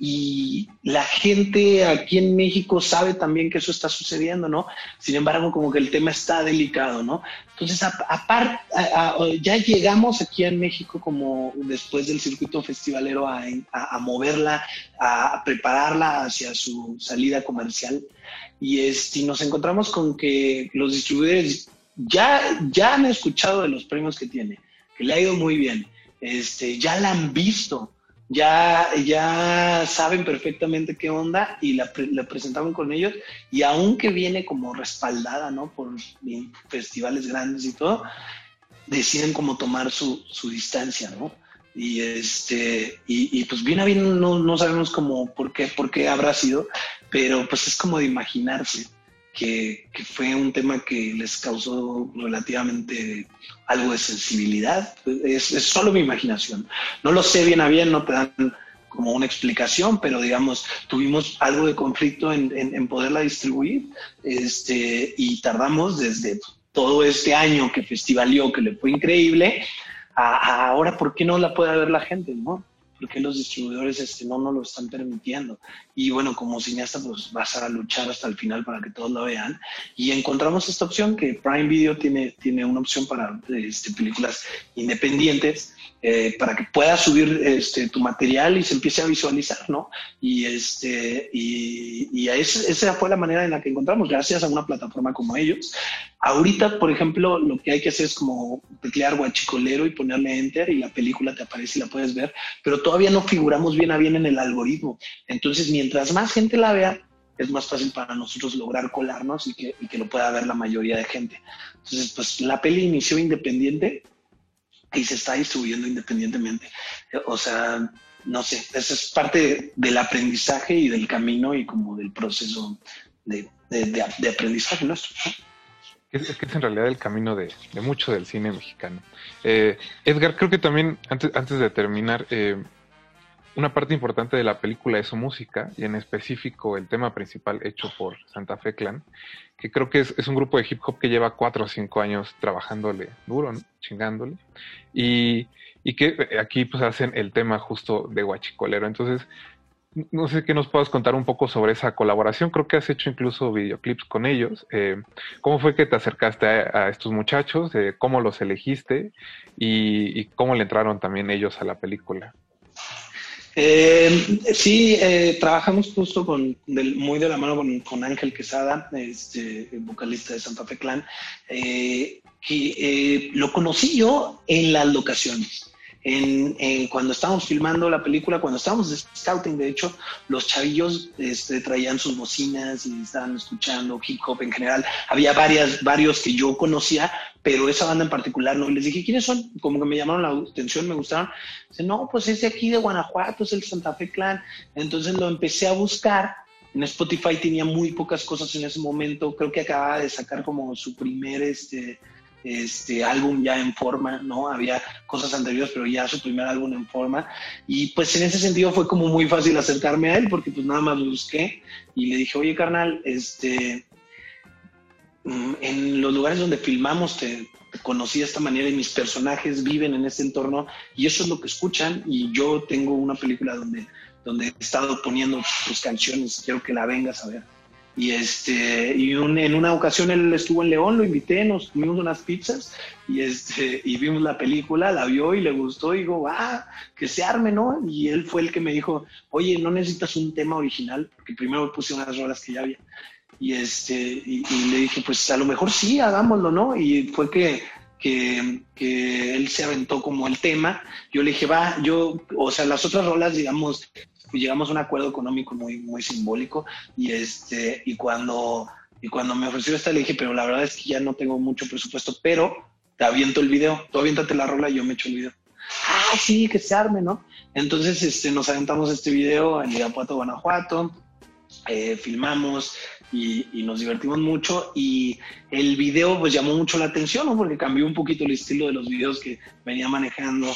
y la gente aquí en México sabe también que eso está sucediendo, ¿no? Sin embargo, como que el tema está delicado, ¿no? Entonces, aparte, ya llegamos aquí en México como después del circuito festivalero a, a- a moverla, a, prepararla hacia su salida comercial y este, nos encontramos con que los distribuidores ya, ya han escuchado de los premios que tiene, que le ha ido muy bien, este, ya la han visto, ya, ya saben perfectamente qué onda y la, la presentaron con ellos y aunque viene como respaldada, ¿no? Por festivales grandes y todo, deciden como tomar su, su distancia, ¿no? Y este, y, pues bien a bien no, no sabemos cómo, por qué, por qué habrá sido, pero pues es como de imaginarse que, que fue un tema que les causó relativamente algo de sensibilidad. Es, es solo mi imaginación. No lo sé bien a bien, no te dan como una explicación, pero digamos, tuvimos algo de conflicto en, en- en poderla distribuir este, y tardamos desde todo este año que festivalió, que le fue increíble, a, a ahora, ¿por qué no la puede ver la gente? ¿no? ¿Por qué los distribuidores este, no nos lo están permitiendo? Y bueno, como cineasta, pues vas a luchar hasta el final para que todos lo vean. Y encontramos esta opción que Prime Video tiene, tiene una opción para este, películas independientes eh, para que puedas subir este, tu material y se empiece a visualizar, ¿no? Y, este, y, y esa fue la manera en la que encontramos, gracias a una plataforma como ellos. Ahorita, por ejemplo, lo que hay que hacer es como teclear guachicolero y ponerle enter y la película te aparece y la puedes ver, pero todavía no figuramos bien a bien en el algoritmo. Entonces, mientras más gente la vea, es más fácil para nosotros lograr colarnos y que, lo pueda ver la mayoría de gente. Entonces, pues la peli inició independiente y se está distribuyendo independientemente. O sea, no sé, eso es parte del aprendizaje y del camino y como del proceso de aprendizaje nuestro. ¿no? Es, que es en realidad el camino de, de mucho del cine mexicano. Eh, Edgar, creo que también, antes, antes de terminar, eh, una parte importante de la película es su música, y en específico el tema principal hecho por Santa Fe Clan, que creo que es, es un grupo de hip hop que lleva cuatro o cinco años trabajándole duro, chingándole, y, y que eh, aquí pues hacen el tema justo de Guachicolero. Entonces, no sé qué nos puedas contar un poco sobre esa colaboración. Creo que has hecho incluso videoclips con ellos. Eh, ¿Cómo fue que te acercaste a, estos muchachos? Eh, ¿Cómo los elegiste? Y, y cómo le entraron también ellos a la película? Eh, sí, eh, trabajamos justo con, muy de la mano con, con Ángel Quesada, este, vocalista de Santa Fe Clan, que lo conocí yo en las locaciones. En, en cuando estábamos filmando la película, cuando estábamos de scouting, de hecho, los chavillos este, traían sus bocinas y estaban escuchando hip hop en general. Había varias, varios que yo conocía, pero esa banda en particular no. Y les dije, ¿quiénes son? Como que me llamaron la atención, me gustaron. Dice, no, pues es de aquí de Guanajuato, es el Santa Fe Clan. Entonces lo empecé a buscar. En Spotify tenía muy pocas cosas en ese momento. Creo que acababa de sacar como su primer este, este álbum ya en forma, ¿no? Había cosas anteriores, pero ya su primer álbum en forma. Y pues en ese sentido fue como muy fácil acercarme a él, porque pues nada más lo busqué y le dije, oye, carnal, este, mm, en los lugares donde filmamos te, te conocí de esta manera y mis personajes viven en este entorno y eso es lo que escuchan y yo tengo una película donde, donde he estado poniendo tus canciones, quiero que la vengas a ver. Y, este, y un- en una ocasión él estuvo en León, lo invité, nos comimos unas pizzas y, este, y vimos la película, la vio y le gustó y digo, ah, que se arme, ¿no? Y él fue el que me dijo, oye, no necesitas un tema original, porque primero puse unas rolas que ya había. y, este, y, y, le dije, pues a lo mejor sí, hagámoslo, ¿no? Y fue que, que, que, él se aventó como el tema. Yo le dije, va, yo, o sea, las otras rolas, digamos, pues llegamos a un acuerdo económico muy, muy simbólico y, este, y, cuando, y cuando me ofreció esta, le dije, pero la verdad es que ya no tengo mucho presupuesto, pero te aviento el video, tú aviéntate la rola y yo me echo el video. Ah, sí, que se arme, ¿no? Entonces este, nos aventamos este video en Irapuato, Guanajuato, eh, filmamos y, y, nos divertimos mucho y el video pues llamó mucho la atención, ¿no? Porque cambió un poquito el estilo de los videos que venía manejando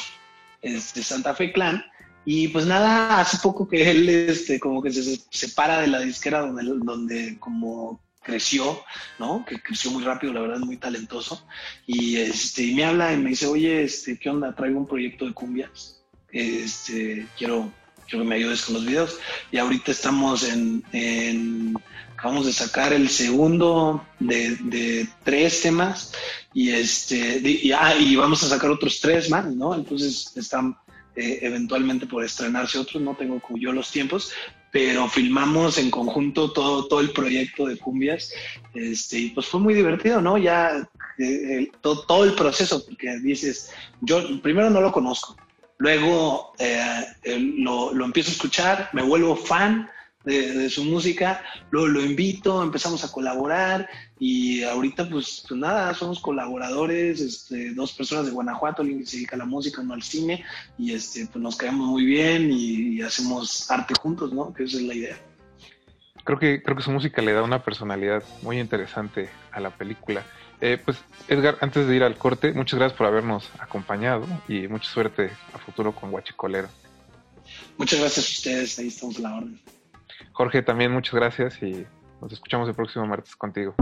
este, Santa Fe Clan. Y pues nada, hace poco que él este, como que se separa de la disquera donde, donde como creció, ¿no? Que creció muy rápido, la verdad, muy talentoso. Y, este, y me habla y me dice, oye, este, ¿qué onda? Traigo un proyecto de cumbias. Este, quiero, quiero que me ayudes con los videos. Y ahorita estamos en, en acabamos de sacar el segundo de, de tres temas y este, y, ah, y vamos a sacar otros tres más, ¿no? Entonces están eh, eventualmente por estrenarse otros, no tengo como yo los tiempos, pero filmamos en conjunto todo, todo el proyecto de Cumbias, este, y pues fue muy divertido, ¿no? Ya eh, todo, todo, el proceso, porque dices, yo primero no lo conozco, luego eh, lo, lo, empiezo a escuchar, me vuelvo fan, de, de, su música, luego lo invito, empezamos a colaborar y ahorita pues, pues nada, somos colaboradores, este, dos personas de Guanajuato, alguien que se dedica a la música, uno al cine y este, pues nos caemos muy bien y, y, hacemos arte juntos, ¿no? Que esa es la idea. Creo que, creo que su música le da una personalidad muy interesante a la película. Eh, pues Edgar, antes de ir al corte, muchas gracias por habernos acompañado y mucha suerte a futuro con Guachicolero. Muchas gracias a ustedes, ahí estamos a la orden. Jorge, también muchas gracias y nos escuchamos el próximo martes contigo.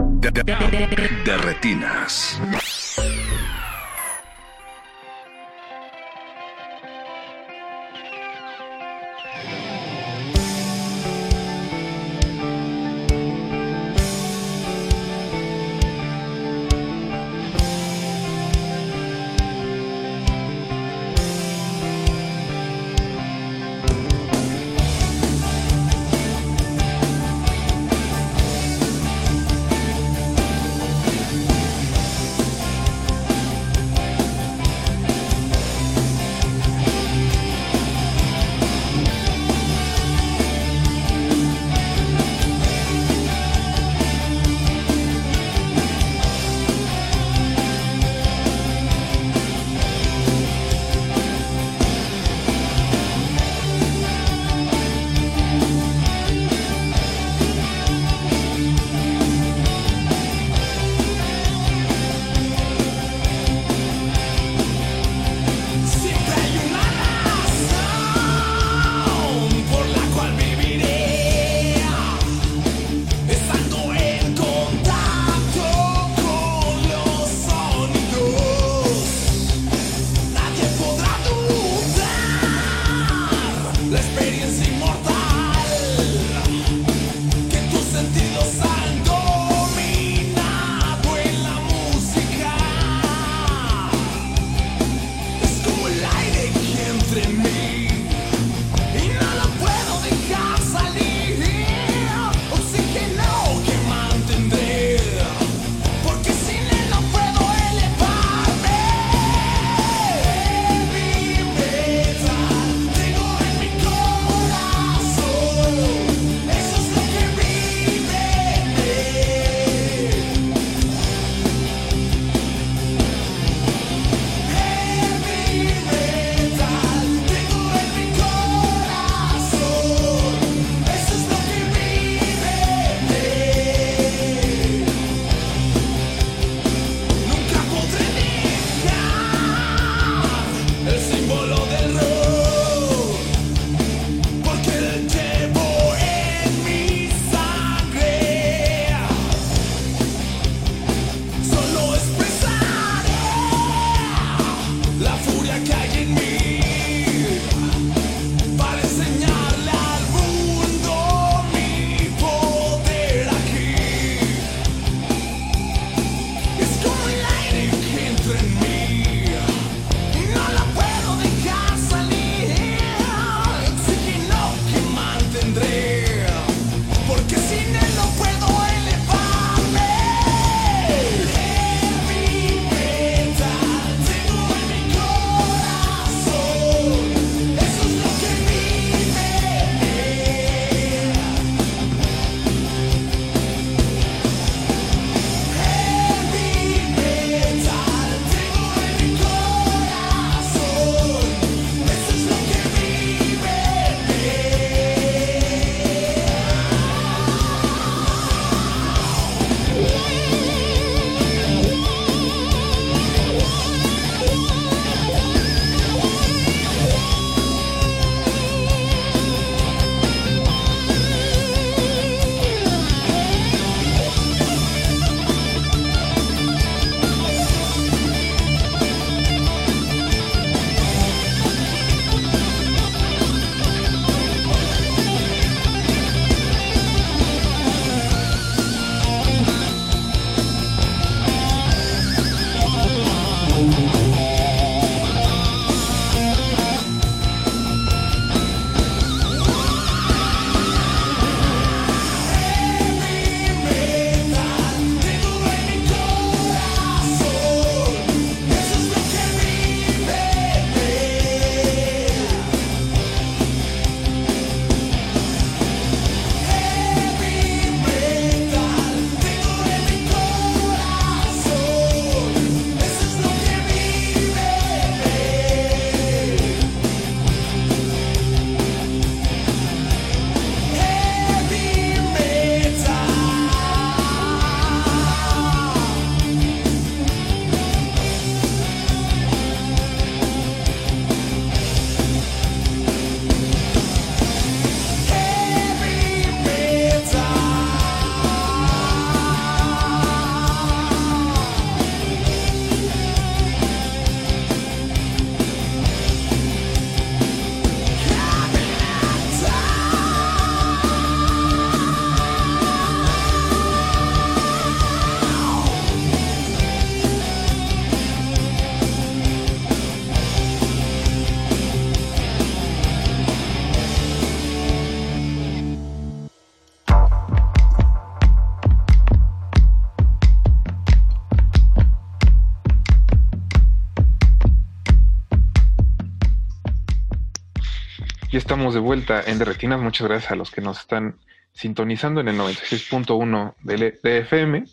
Estamos de vuelta en Derretinas. Muchas gracias a los que nos están sintonizando en el 96.1 de, FM.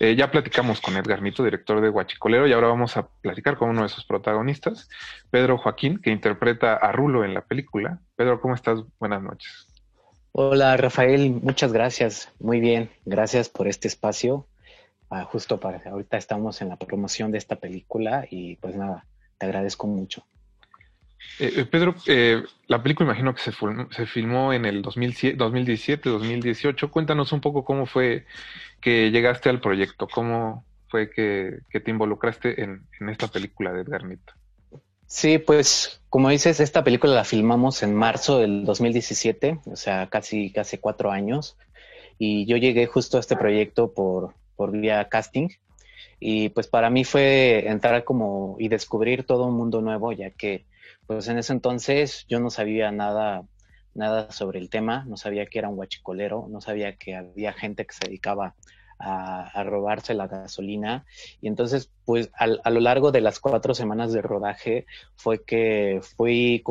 Eh, ya platicamos con Edgar Nito, director de Huachicolero, y ahora vamos a platicar con uno de sus protagonistas, Pedro Joaquín, que interpreta a Rulo en la película. Pedro, ¿cómo estás? Buenas noches. Hola Rafael, muchas gracias. Muy bien, gracias por este espacio. Ah, justo para ahorita estamos en la promoción de esta película y pues nada, te agradezco mucho. Eh, eh, Pedro, eh, la película imagino que se, filmó en el 2017, 2018. Cuéntanos un poco cómo fue que llegaste al proyecto, cómo fue que, te involucraste en, esta película de Edgar Sí, pues como dices, esta película la filmamos en marzo del 2017, o sea, casi, casi cuatro años. Y yo llegué justo a este proyecto por, por vía casting. Y pues para mí fue entrar como y descubrir todo un mundo nuevo, ya que pues en ese entonces yo no sabía nada, nada sobre el tema, no sabía que era un huachicolero, no sabía que había gente que se dedicaba a, robarse la gasolina. Y entonces, pues a lo largo de las cuatro semanas de rodaje fue que fui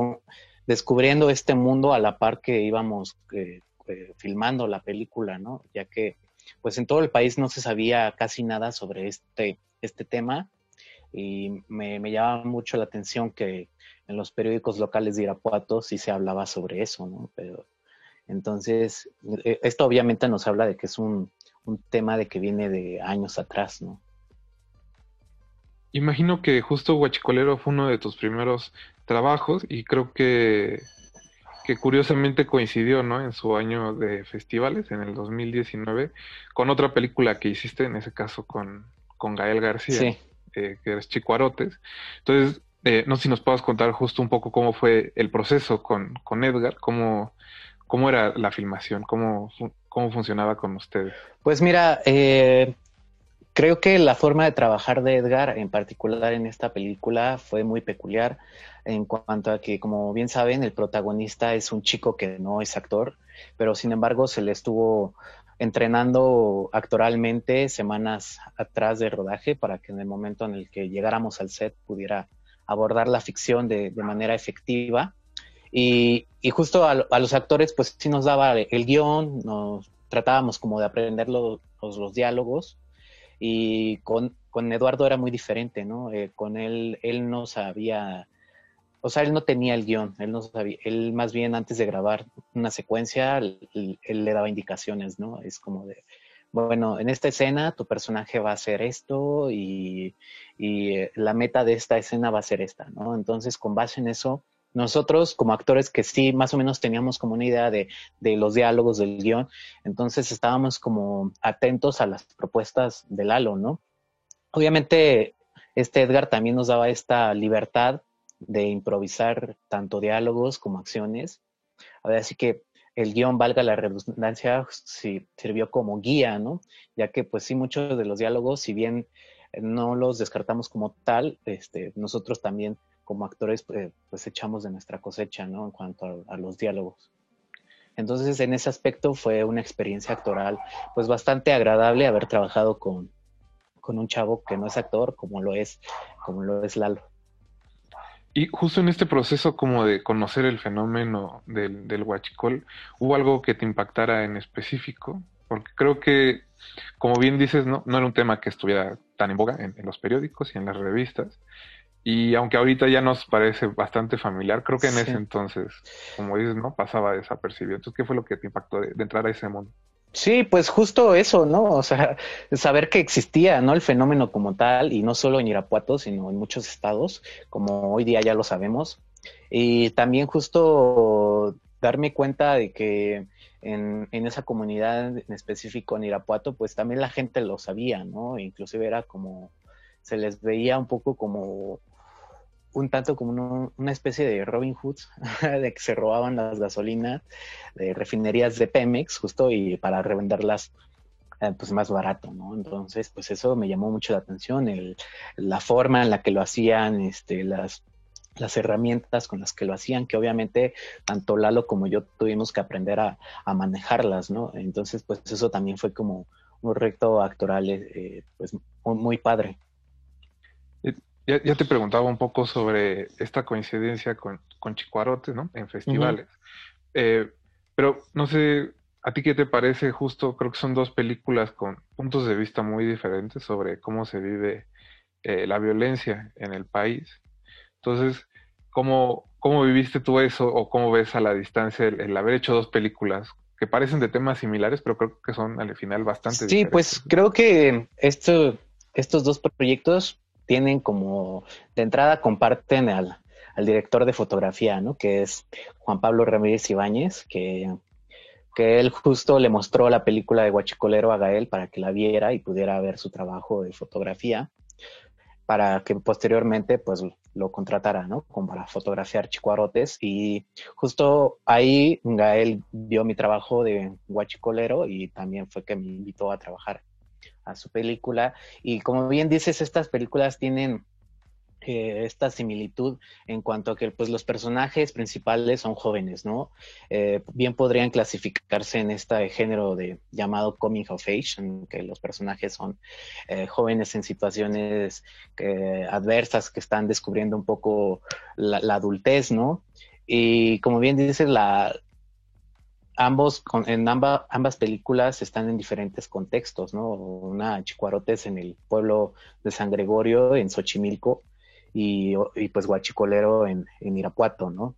descubriendo este mundo a la par que íbamos eh, eh, filmando la película, ¿no? Ya que pues en todo el país no se sabía casi nada sobre este, este tema y me, me llama mucho la atención que en los periódicos locales de Irapuato sí se hablaba sobre eso, ¿no? Pero entonces, eh, esto obviamente nos habla de que es un, tema de que viene de años atrás, ¿no? Imagino que justo Huachicolero fue uno de tus primeros trabajos y creo que, que curiosamente coincidió, ¿no? En su año de festivales, en el 2019, con otra película que hiciste, en ese caso con, con Gael García, eh, que eres Chicuarotes. Entonces, eh, no sé si nos puedas contar justo un poco cómo fue el proceso con, con Edgar, cómo, cómo era la filmación, cómo, cómo funcionaba con ustedes. Pues mira, eh, creo que la forma de trabajar de Edgar, en particular en esta película, fue muy peculiar en cuanto a que, como bien saben, el protagonista es un chico que no es actor, pero sin embargo se le estuvo entrenando actoralmente semanas atrás de rodaje para que en el momento en el que llegáramos al set pudiera abordar la ficción de, manera efectiva. Y, justo a, los actores, pues sí nos daba el guion, nos tratábamos como de aprender los, los, diálogos. Y con, con, Eduardo era muy diferente, ¿no? Eh, con él, él no sabía, o sea, él no tenía el guion, él no sabía, él más bien antes de grabar una secuencia, él, le daba indicaciones, ¿no? Es como de, bueno, en esta escena tu personaje va a hacer esto y, eh, la meta de esta escena va a ser esta, ¿no? Entonces, con base en eso, nosotros como actores que sí, más o menos teníamos como una idea de, los diálogos del guion, entonces estábamos como atentos a las propuestas de Lalo, ¿no? Obviamente, este Edgar también nos daba esta libertad de improvisar tanto diálogos como acciones. Así que el guion, valga la redundancia, sí, sirvió como guía, ¿no? Ya que pues sí, muchos de los diálogos, si bien no los descartamos como tal, este, nosotros también como actores pues, pues echamos de nuestra cosecha, ¿no? En cuanto a, los diálogos. Entonces, en ese aspecto fue una experiencia actoral pues bastante agradable haber trabajado con, con un chavo que no es actor como lo es, como lo es Lalo. Y justo en este proceso como de conocer el fenómeno del, del huachicol, ¿hubo algo que te impactara en específico? Porque creo que, como bien dices, no, no era un tema que estuviera tan en boga en, los periódicos y en las revistas. Y aunque ahorita ya nos parece bastante familiar, creo que en ese entonces, como dices, no pasaba desapercibido. Entonces, ¿qué fue lo que te impactó de entrar a ese mundo? Sí, pues justo eso, ¿no? O sea, [LAUGHS] saber que existía, ¿no? El fenómeno como tal, y no solo en Irapuato, sino en muchos estados, como hoy día ya lo sabemos. Y también justo darme cuenta de que en, esa comunidad en específico en Irapuato, pues también la gente lo sabía, ¿no? Inclusive era como, se les veía un poco como un tanto como una especie de Robin Hood, [LAUGHS] de que se robaban las gasolinas de refinerías de Pemex, justo, y para revenderlas eh, pues más barato, ¿no? Entonces, pues eso me llamó mucho la atención, el, la forma en la que lo hacían, este, las, las herramientas con las que lo hacían, que obviamente tanto Lalo como yo tuvimos que aprender a, manejarlas, ¿no? Entonces, pues eso también fue como un reto actoral, eh, pues muy padre. Ya, ya, te preguntaba un poco sobre esta coincidencia con, con Chicuarote, ¿no? En festivales. eh, pero no sé, ¿a ti qué te parece justo? Creo que son dos películas con puntos de vista muy diferentes sobre cómo se vive eh, la violencia en el país. Entonces, ¿cómo, ¿cómo viviste tú eso o cómo ves a la distancia el, el haber hecho dos películas que parecen de temas similares, pero creo que son al final bastante Sí, diferentes? pues creo que esto, estos dos proyectos tienen como, de entrada comparten al, director de fotografía, ¿no? Que es Juan Pablo Ramírez Ibáñez, que, que él justo le mostró la película de Guachicolero a Gael para que la viera y pudiera ver su trabajo de fotografía, para que posteriormente pues lo contratara, ¿no? Como para fotografiar chicuarotes. Y justo ahí Gael vio mi trabajo de Guachicolero y también fue que me invitó a trabajar a su película. Y como bien dices, estas películas tienen eh, esta similitud en cuanto a que pues los personajes principales son jóvenes, ¿no? Eh, bien podrían clasificarse en este género de llamado coming of age, en que los personajes son eh, jóvenes en situaciones adversas que están descubriendo un poco la, la adultez, ¿no? Y como bien dices, la, ambos, en ambas, ambas películas están en diferentes contextos, ¿no? Una Chicuarotes en el pueblo de San Gregorio, en Xochimilco, y, y pues Guachicolero en, en Irapuato, ¿no?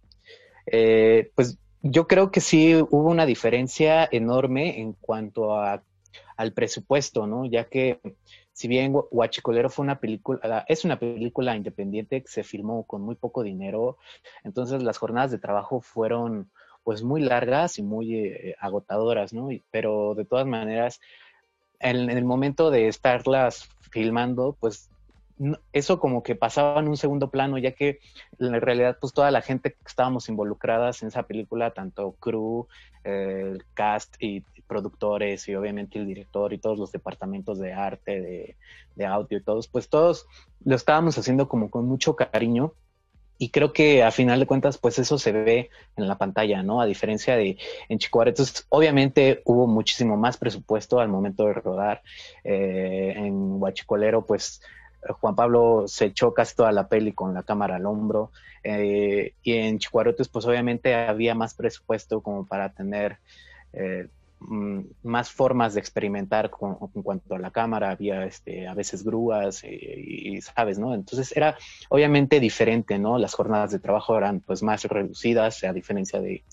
Eh, pues yo creo que sí hubo una diferencia enorme en cuanto a, al presupuesto, ¿no? Ya que si bien Guachicolero fue una película, es una película independiente que se filmó con muy poco dinero, entonces las jornadas de trabajo fueron pues muy largas y muy eh, agotadoras, ¿no? Pero de todas maneras, en, el momento de estarlas filmando, pues eso como que pasaba en un segundo plano, ya que en realidad pues toda la gente que estábamos involucradas en esa película, tanto crew, eh, cast y productores y obviamente el director y todos los departamentos de arte, de, de audio y todos, pues todos lo estábamos haciendo como con mucho cariño y creo que a final de cuentas, pues eso se ve en la pantalla, ¿no? A diferencia de en Chicuaretos, obviamente hubo muchísimo más presupuesto al momento de rodar. Eh, en Huachicolero, pues Juan Pablo se echó casi toda la peli con la cámara al hombro. Eh, y en Chicuarotes, pues obviamente había más presupuesto como para tener eh, más formas de experimentar con, en cuanto a la cámara, había este, a veces grúas y, y, sabes, ¿no? Entonces era obviamente diferente, ¿no? Las jornadas de trabajo eran pues más reducidas, a diferencia de,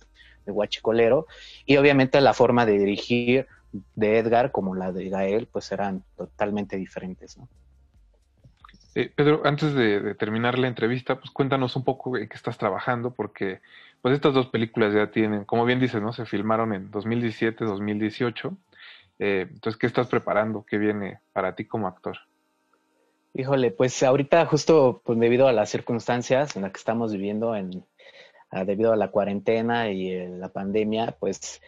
de Huachicolero, y obviamente la forma de dirigir de Edgar como la de Gael, pues eran totalmente diferentes, ¿no? Eh, Pedro, antes de, de, terminar la entrevista, pues cuéntanos un poco en qué estás trabajando, porque pues estas dos películas ya tienen, como bien dices, ¿no? Se filmaron en 2017, 2018. Eh, entonces, ¿qué estás preparando? ¿Qué viene para ti como actor? Híjole, pues ahorita justo pues, debido a las circunstancias en las que estamos viviendo, en, a, debido a la cuarentena y eh, la pandemia, pues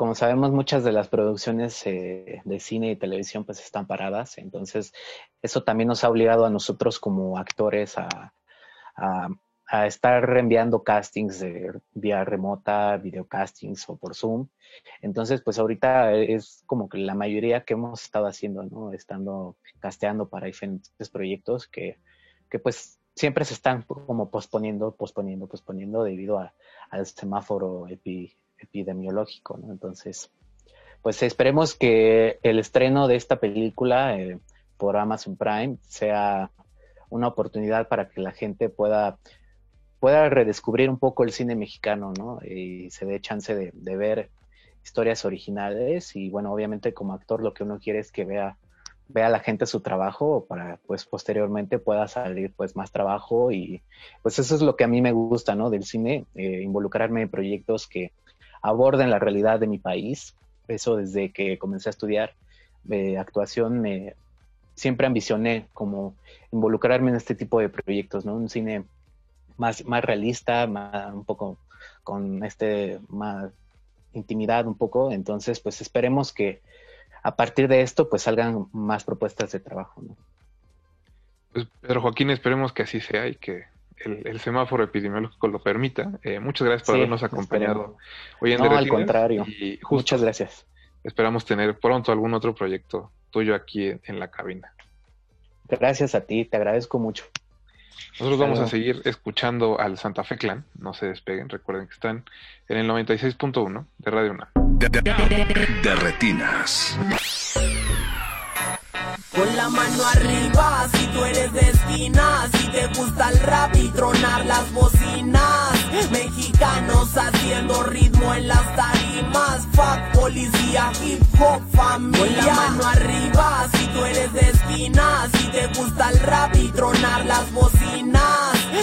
como sabemos, muchas de las producciones eh, de cine y televisión pues están paradas, entonces eso también nos ha obligado a nosotros como actores a, a estar reenviando castings de, vía remota, videocastings o por Zoom. Entonces, pues ahorita es como que la mayoría que hemos estado haciendo, ¿no? Estando casteando para diferentes proyectos que, que pues siempre se están como posponiendo, posponiendo, posponiendo debido a, al semáforo epi, epidemiológico, ¿no? Entonces, pues esperemos que el estreno de esta película eh, por Amazon Prime sea una oportunidad para que la gente pueda, pueda redescubrir un poco el cine mexicano, ¿no? Y se dé chance de, ver historias originales y bueno, obviamente como actor lo que uno quiere es que vea vea la gente su trabajo para pues posteriormente pueda salir pues más trabajo y pues eso es lo que a mí me gusta, ¿no? Del cine, eh, involucrarme en proyectos que aborden la realidad de mi país. Eso desde que comencé a estudiar eh, actuación me siempre ambicioné como involucrarme en este tipo de proyectos, ¿no? Un cine más, más realista, más, un poco con este más intimidad un poco. Entonces, pues esperemos que a partir de esto pues salgan más propuestas de trabajo, ¿no? Pues Pedro Joaquín, esperemos que así sea y que el, el semáforo epidemiológico lo permita. Eh, muchas gracias por sí, habernos acompañado hoy en No, al contrario. Y justo muchas gracias. Esperamos tener pronto algún otro proyecto tuyo aquí en la cabina. Gracias a ti, te agradezco mucho. Nosotros vamos a seguir escuchando al Santa Fe Clan. No se despeguen. Recuerden que están en el 96.1 de Radio UNAM. De retinas. Con la mano arriba, si tú eres de esquina, si te gusta el rap y tronar las bocinas. Mexicanos haciendo ritmo en las tarimas. Fuck policía, hip hop, familia. Con la mano arriba, si tú eres de esquina, si te gusta el rap y tronar las bocinas.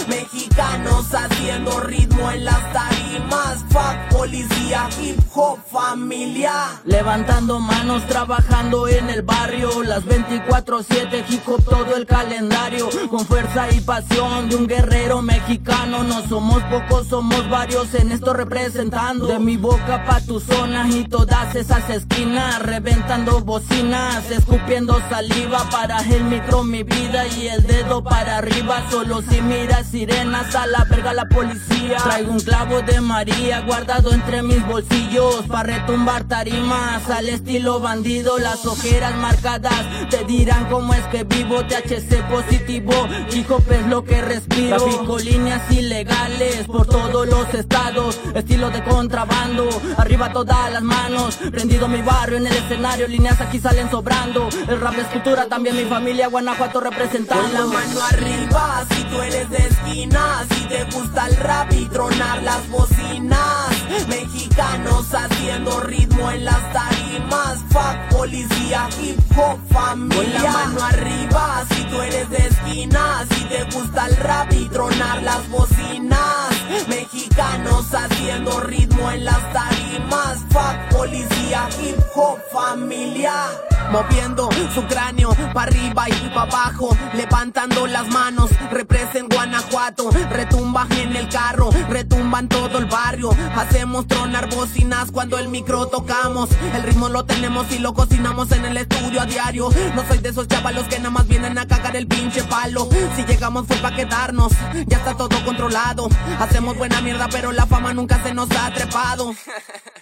Mexicanos haciendo ritmo en las tarimas. Fuck policía, hip hop, familia. Levantando manos, trabajando en el barrio. Las 24-7, hip todo el calendario. Con fuerza y pasión de un guerrero mexicano. No somos pocos, somos varios en esto representando. De mi boca pa' tu zona y todas esas esquinas. Reventando bocinas, escupiendo saliva. Para el micro mi vida y el dedo para arriba. Solo si miras sirenas a la verga la policía. Traigo un clavo de María guardado entre mis bolsillos. Pa' retumbar tarimas al estilo bandido. Las ojeras marcadas dirán cómo es que vivo. THC positivo, hijo es lo que respiro. Trafico líneas ilegales por todos los estados. Estilo de contrabando, arriba todas las manos. Prendido mi barrio en el escenario, líneas aquí salen sobrando. El rap es cultura, también mi familia Guanajuato representando. Con la mano arriba, si tú eres de esquina, si te gusta el rap y tronar las bocinas. Mexicanos haciendo ritmo en las tarimas. Fuck policía, hip hop, familia. Con la mano arriba, si tú eres de esquina, si te gusta el rap y tronar las bocinas. Mexicanos haciendo ritmo en las tarimas. Fuck policía, hip hop, familia. Moviendo su cráneo pa' arriba y pa' abajo, levantando las manos, represen Guanajuato, retumba en el carro, retumba en todo el barrio, hacemos tronar bocinas cuando el micro tocamos, el ritmo lo tenemos y lo cocinamos en el estudio a diario, soy de esos chavalos que nada más vienen a cagar el pinche palo, si llegamos fue pa' quedarnos, ya está todo controlado, hacemos buena mierda pero la fama nunca se nos ha trepado. [LAUGHS]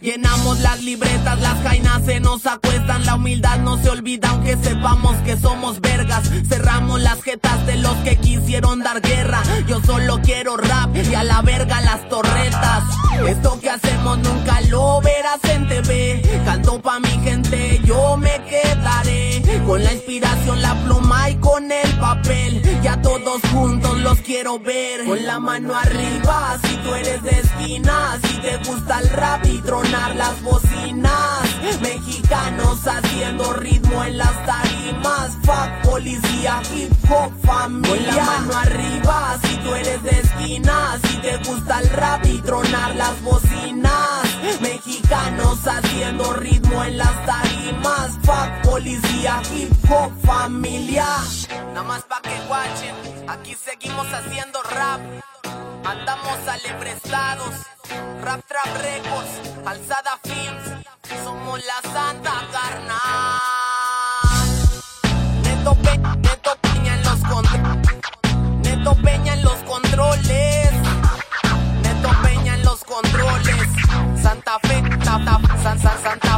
Llenamos las libretas, las jainas se nos acuestan, la humildad no se olvida aunque sepamos que somos vergas. Cerramos las jetas de los que quisieron dar guerra. Yo solo quiero rap y a la verga las torretas. Esto que hacemos nunca lo verás en TV. Canto pa' mi gente, yo me quedaré con la inspiración, la pluma y con el papel. Ya todos juntos los quiero ver. Con la mano arriba, si tú eres de esquina, si te gusta el rap y tronar las bocinas. Mexicanos haciendo ritmo en las tarimas. Fuck policía, hip hop, familia. Con la mano arriba, si tú eres de esquina, si te gusta el rap y tronar las bocinas. Mexicanos haciendo ritmo en las tarimas. Fuck policía, hip hop, familia. Nada más pa' que guachen, aquí seguimos haciendo rap. Andamos alebrestados, Rap Trap Records, Alzada Films, somos la santa carnal. Neto, Pe Neto Peña en los controles, Neto Peña en los controles, Neto Peña en los controles, Santa Fe, Santa, San, San, Santa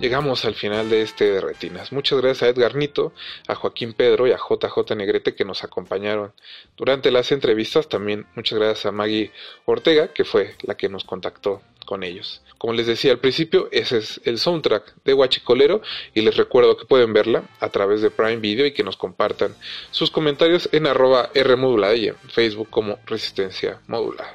Llegamos al final de este de Retinas. Muchas gracias a Edgar Nito, a Joaquín Pedro y a JJ Negrete que nos acompañaron durante las entrevistas. También muchas gracias a Maggie Ortega, que fue la que nos contactó con ellos. Como les decía al principio, ese es el soundtrack de Huachicolero y les recuerdo que pueden verla a través de Prime Video y que nos compartan sus comentarios en arroba y en Facebook como Resistencia Modulada.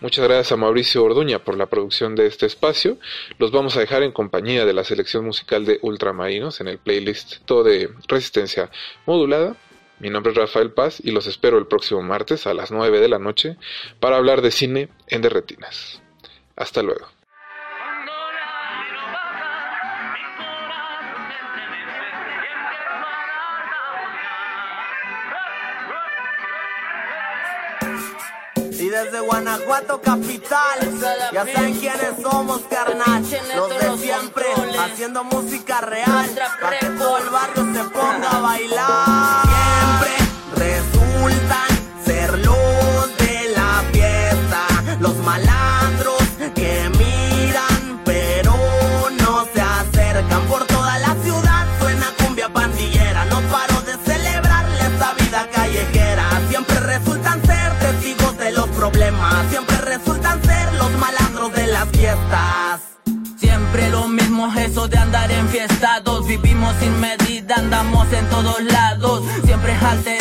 Muchas gracias a Mauricio Orduña por la producción de este espacio. Los vamos a dejar en compañía de la selección musical de Ultramarinos en el playlist todo de Resistencia Modulada. Mi nombre es Rafael Paz y los espero el próximo martes a las 9 de la noche para hablar de cine en Derretinas. Hasta luego. Guanajuato capital, ya saben quiénes somos, carnal. Los de siempre, haciendo música real, para que todo el barrio se ponga a bailar. Vivimos sin medida, andamos en todos lados, siempre alterados,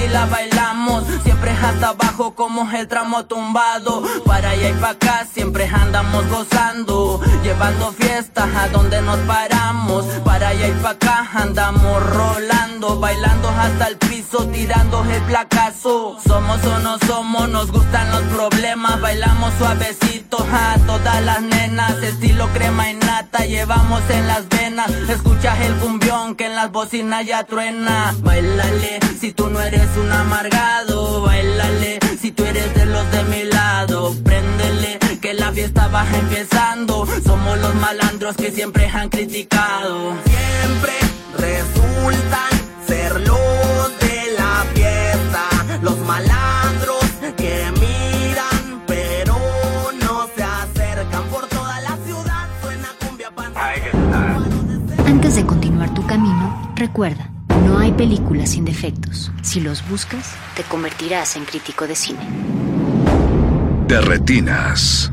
así la bailamos, siempre hasta abajo como el tramo tumbado, para allá y para acá siempre andamos gozando, llevando fiestas a donde nos paramos, para allá y para acá andamos rolando, bailando hasta el piso, tirando el placazo, somos o no somos, nos gustan los problemas, bailamos suavecito a todas las nenas, estilo crema y nata, llevamos en las venas, escuchas el cumbión que en las bocinas ya truena, bailale, si tú no eres un amargado, bailale, si tú eres de los de mi lado, préndele, que la fiesta va empezando, somos los malandros que siempre han criticado. Siempre resultan ser los de la fiesta, los malandros que miran pero no se acercan. Por toda la ciudad, suena cumbia Antes de continuar tu camino, recuerda, no hay películas sin defectos. Si los buscas, te convertirás en crítico de cine. De retinas.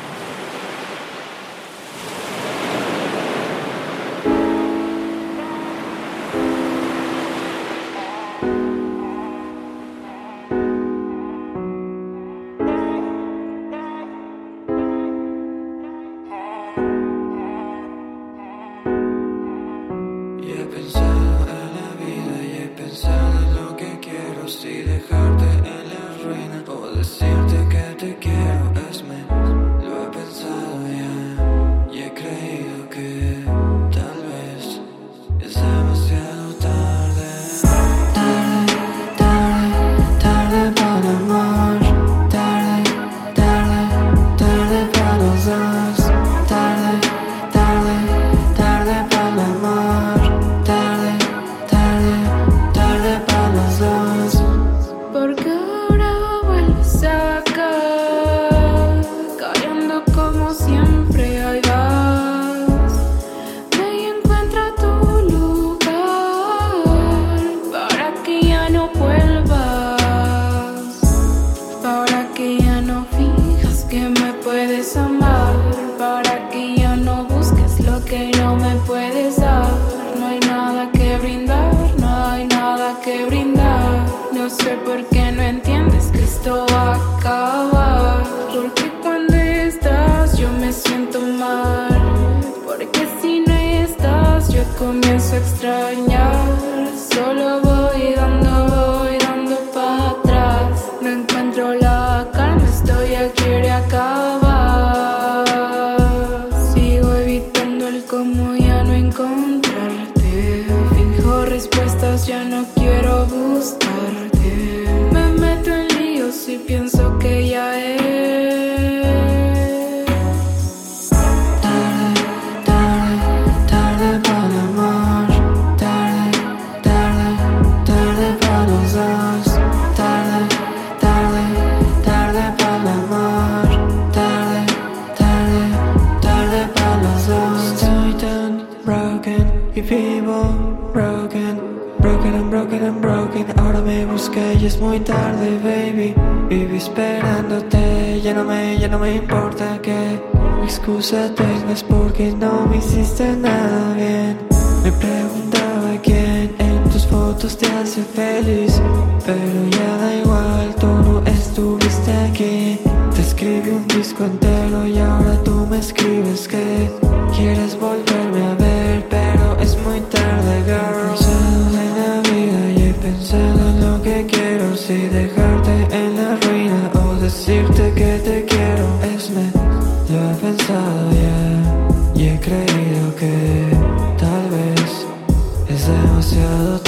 Un disco entero y ahora tú me escribes que Quieres volverme a ver pero es muy tarde, girl. He pensado en la vida y he pensado en lo que quiero. Si dejarte en la ruina o decirte que te quiero Es me, lo he pensado ya Y he creído que tal vez es demasiado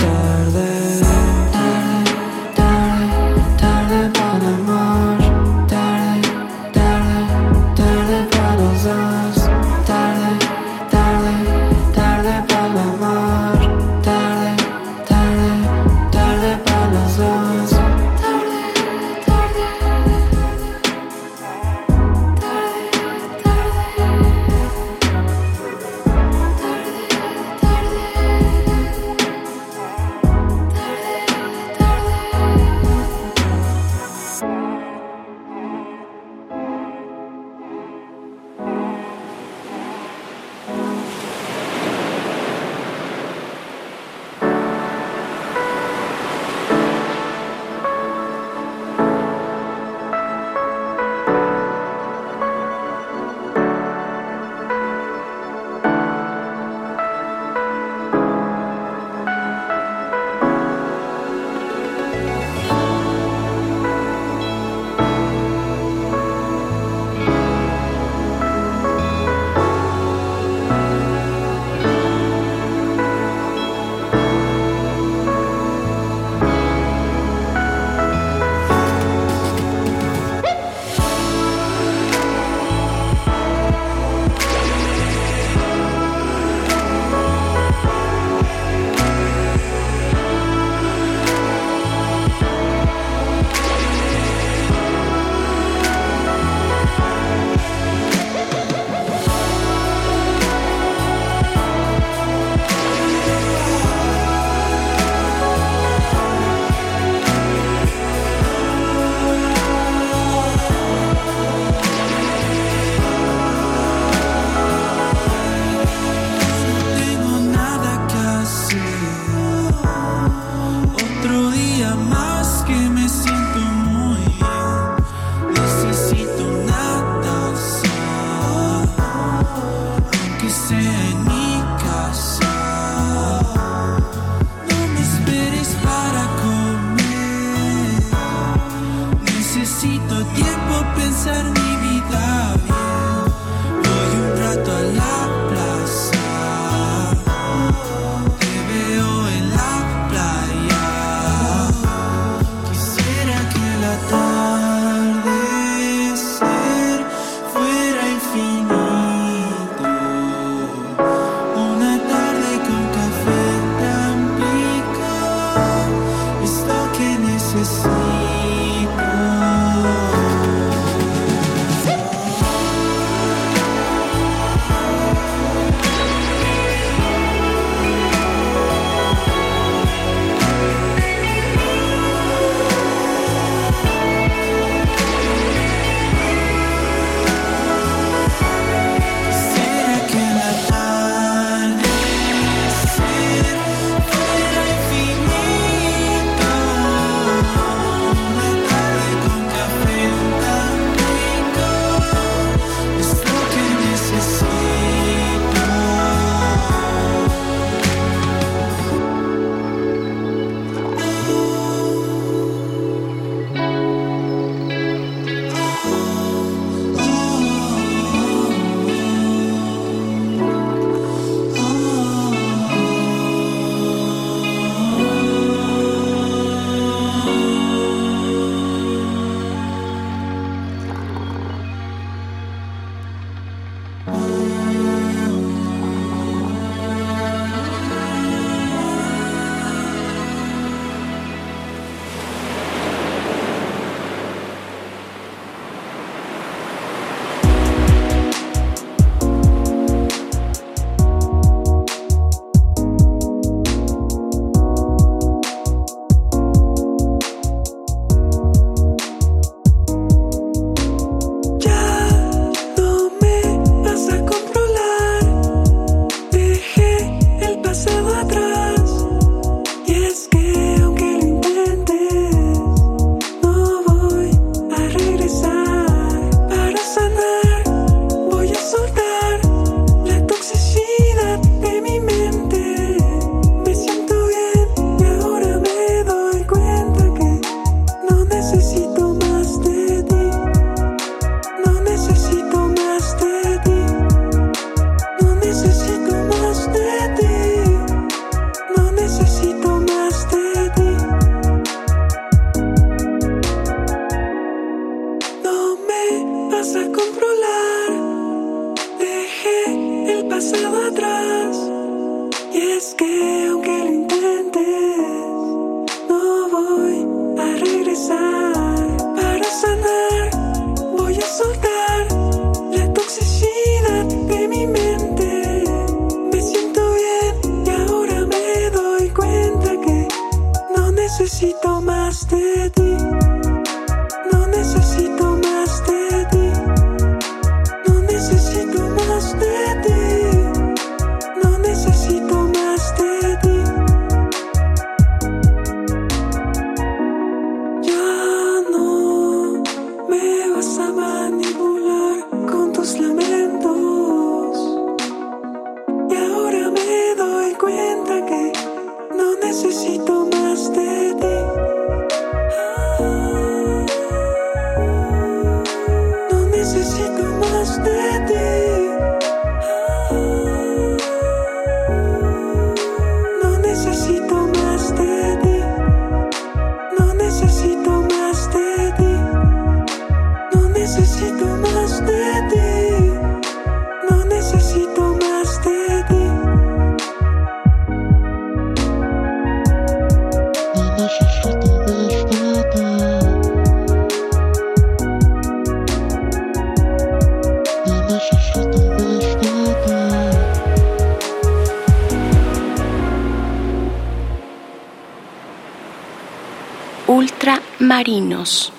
Ultramarinos.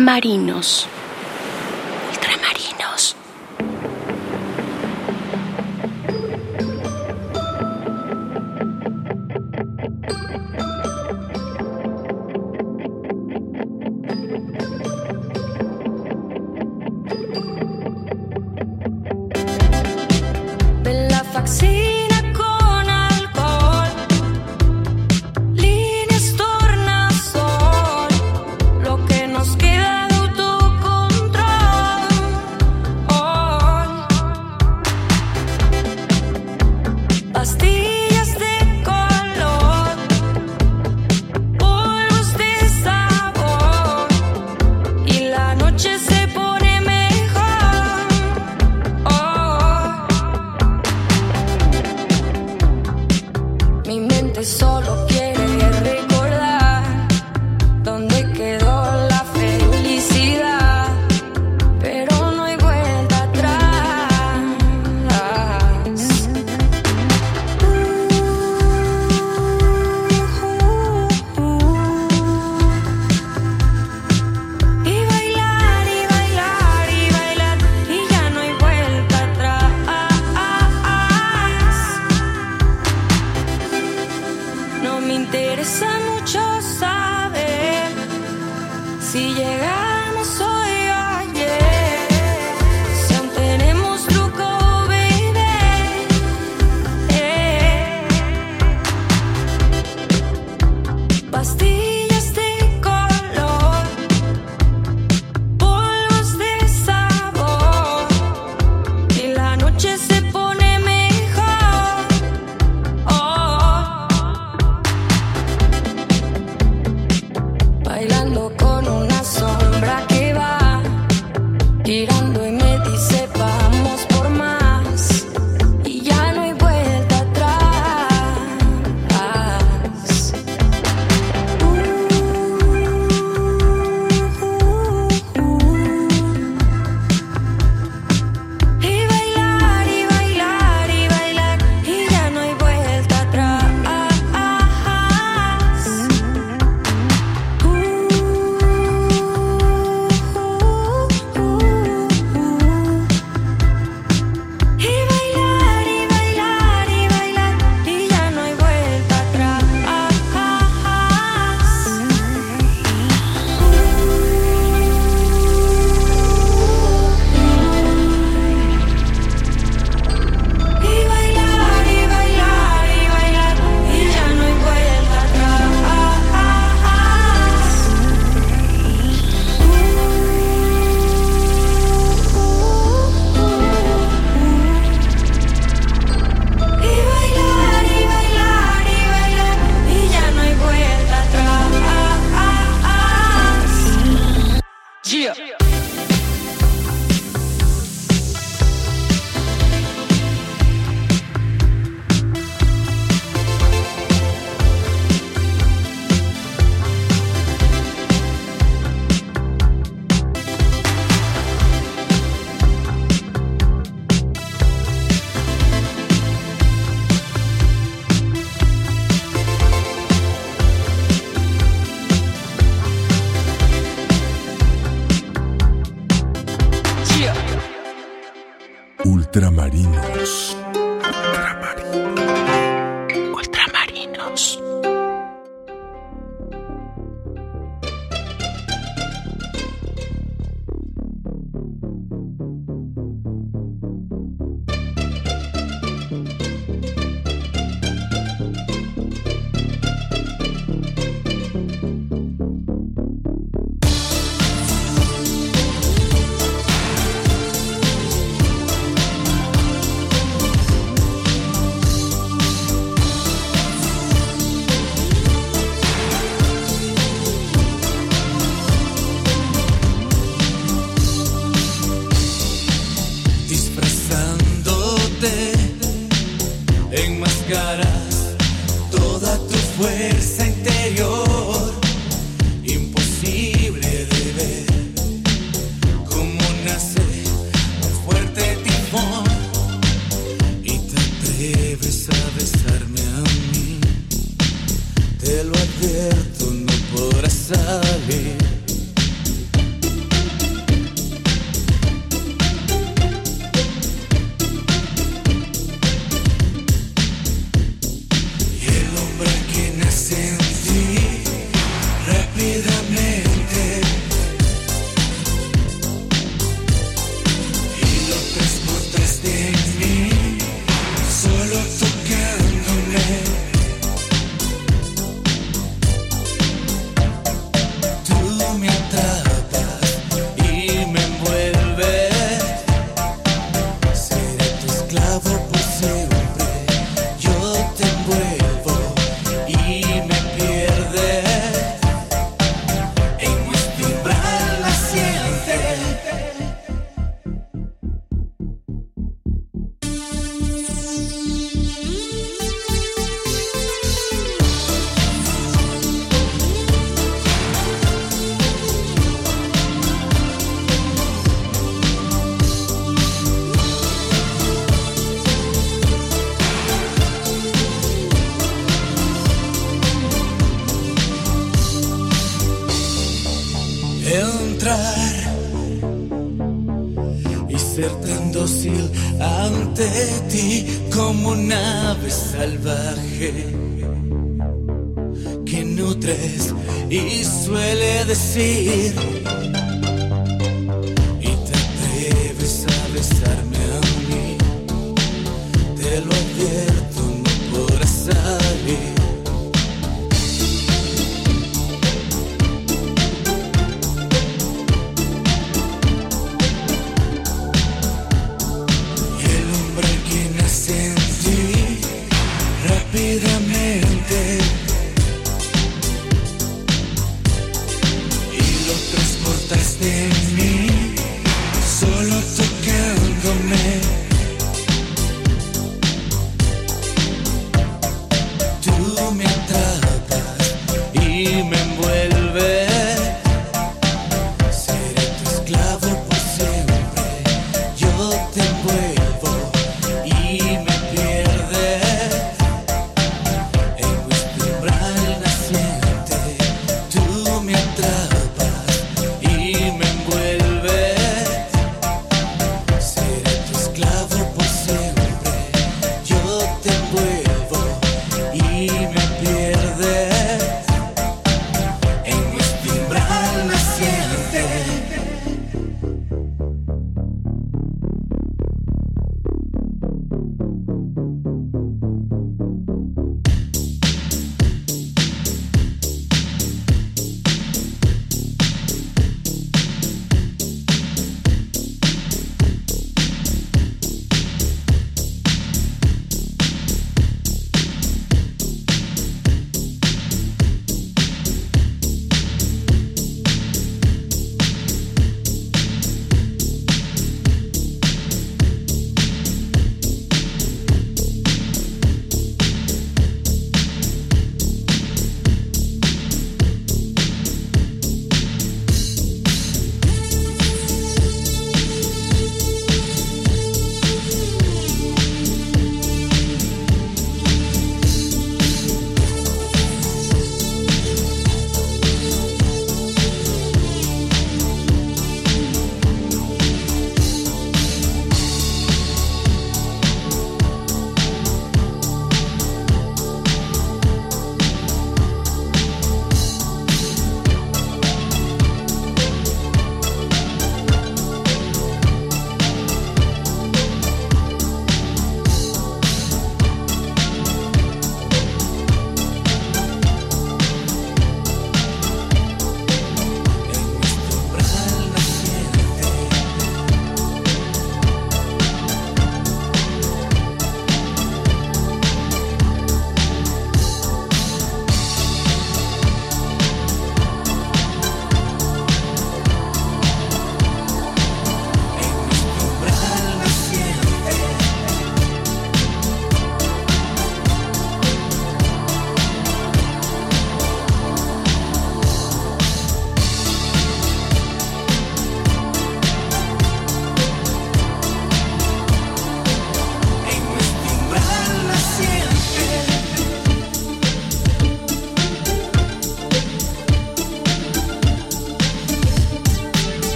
Ultramarinos. tirando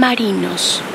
Ultramarinos.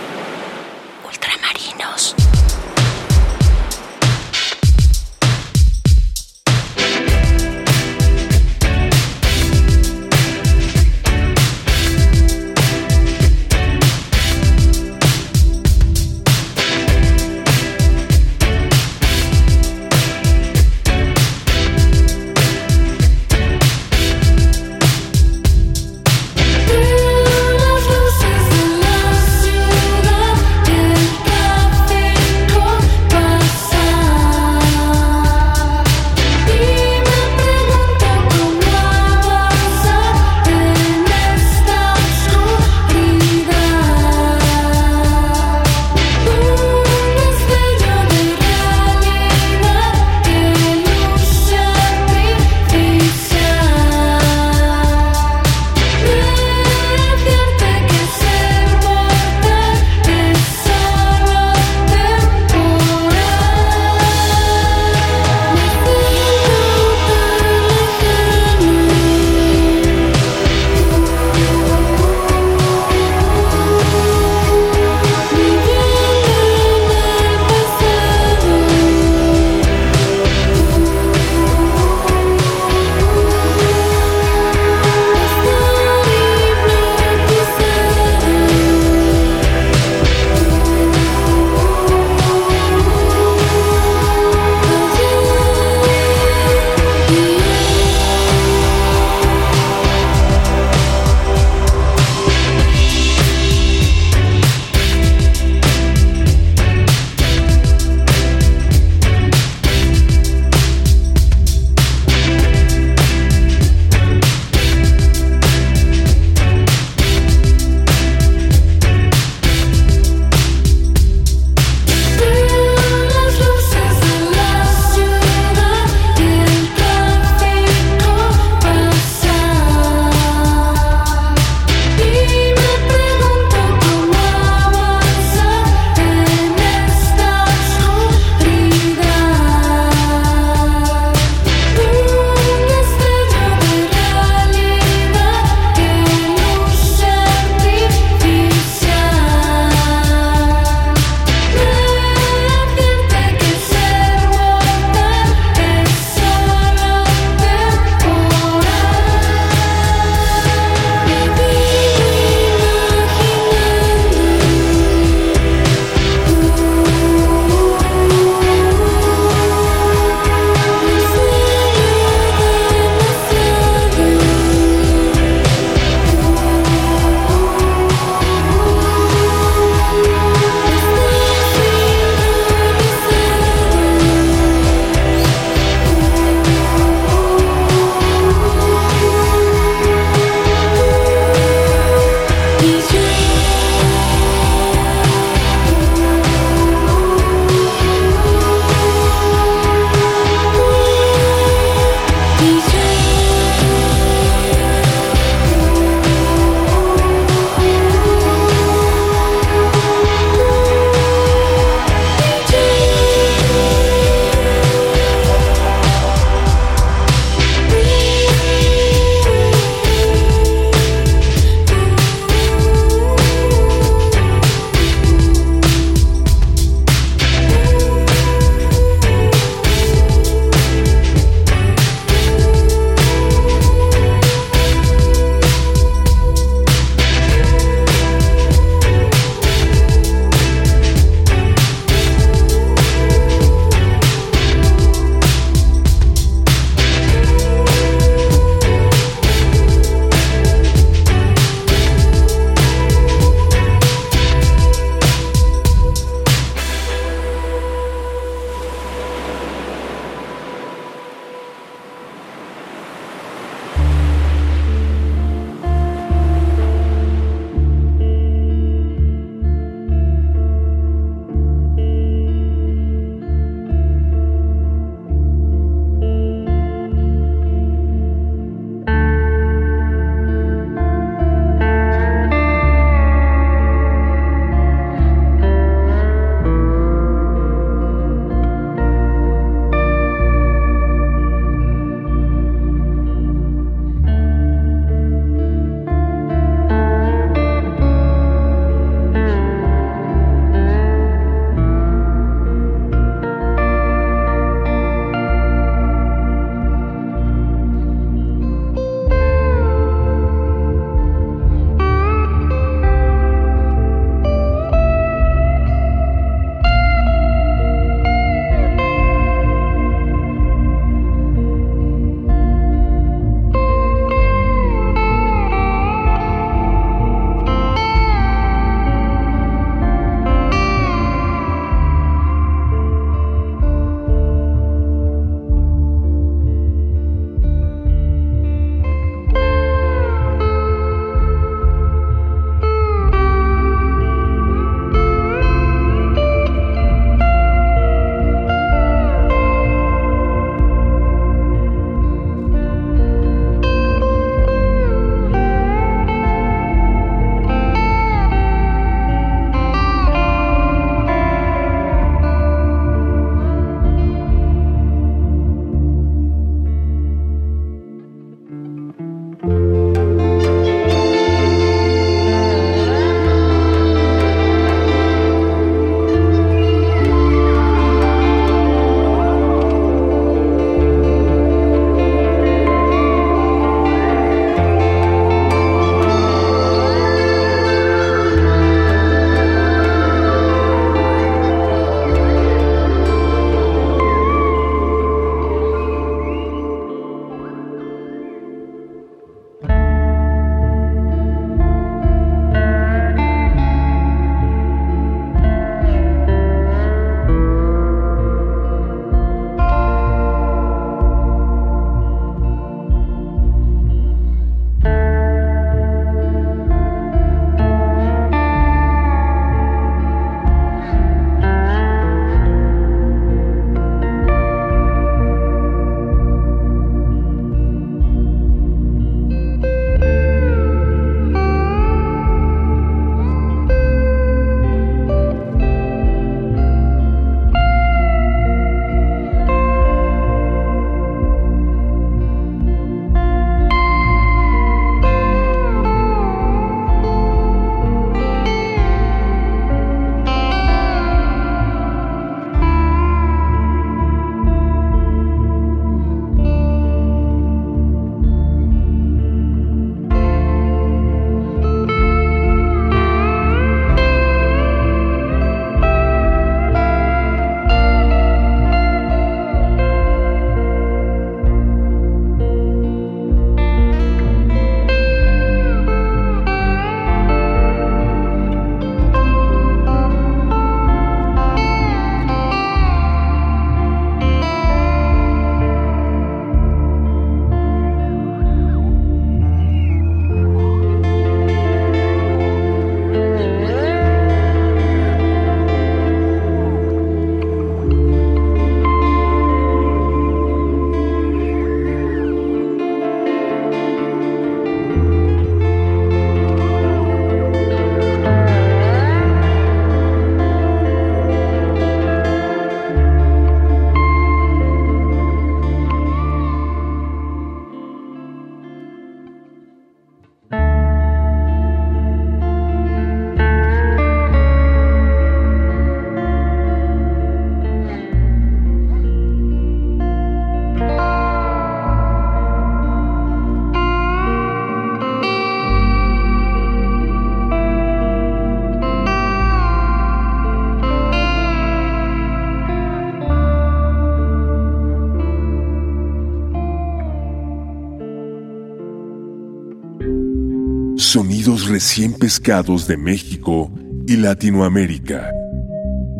recién pescados de México y Latinoamérica.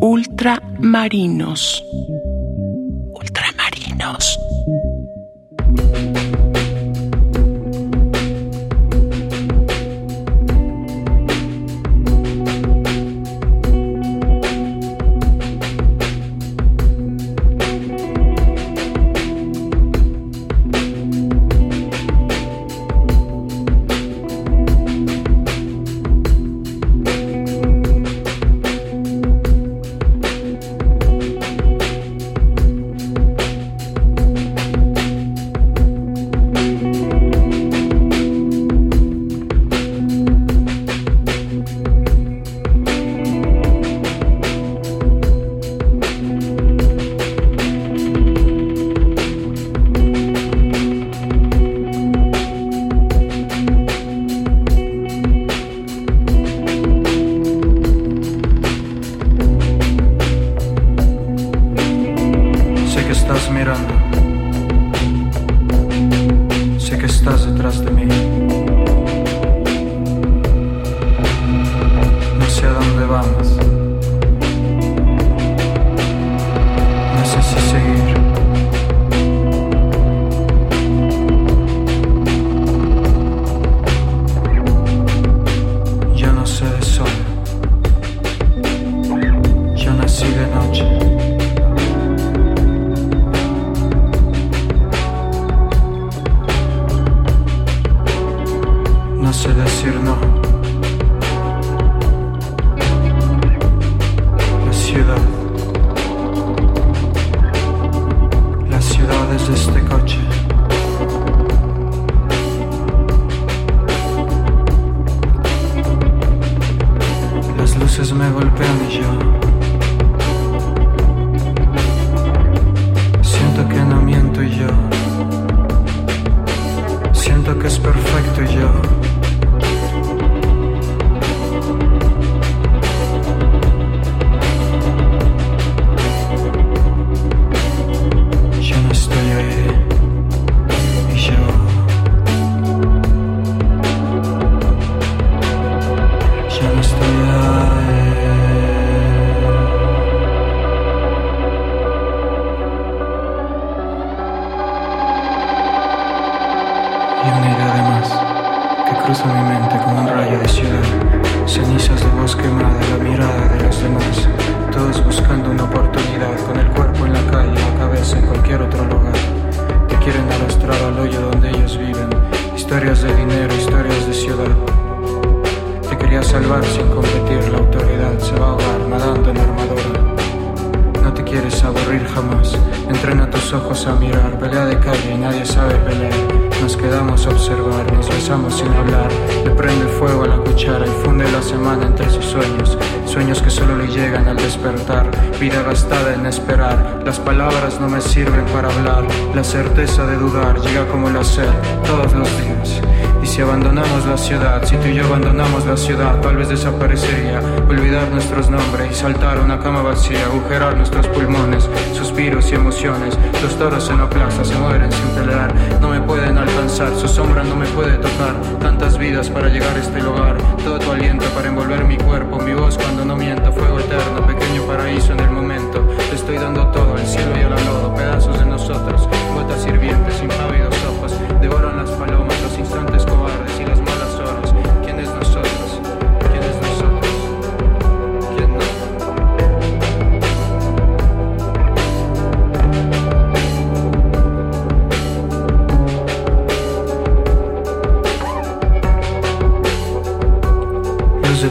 Ultramarinos.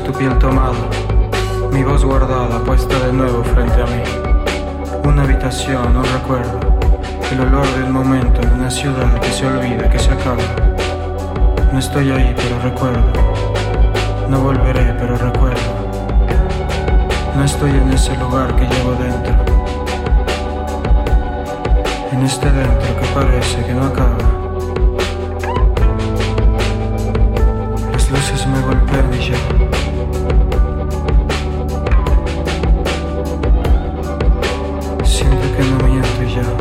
tu piel tomada, mi voz guardada puesta de nuevo frente a mí. Una habitación, un recuerdo, el olor del momento en una ciudad que se olvida, que se acaba. No estoy ahí, pero recuerdo. No volveré, pero recuerdo. No estoy en ese lugar que llevo dentro. En este dentro que parece que no acaba. Las luces me golpean y ya Vision.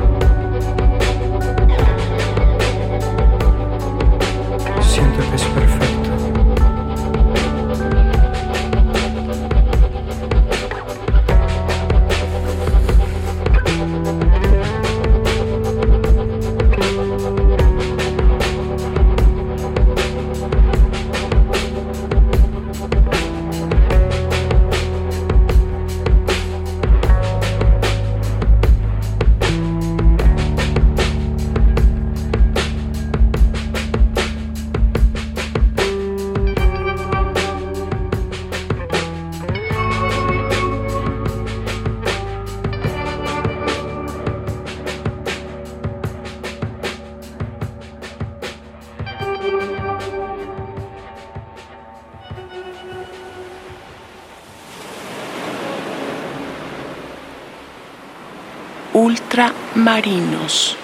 Ultramarinos.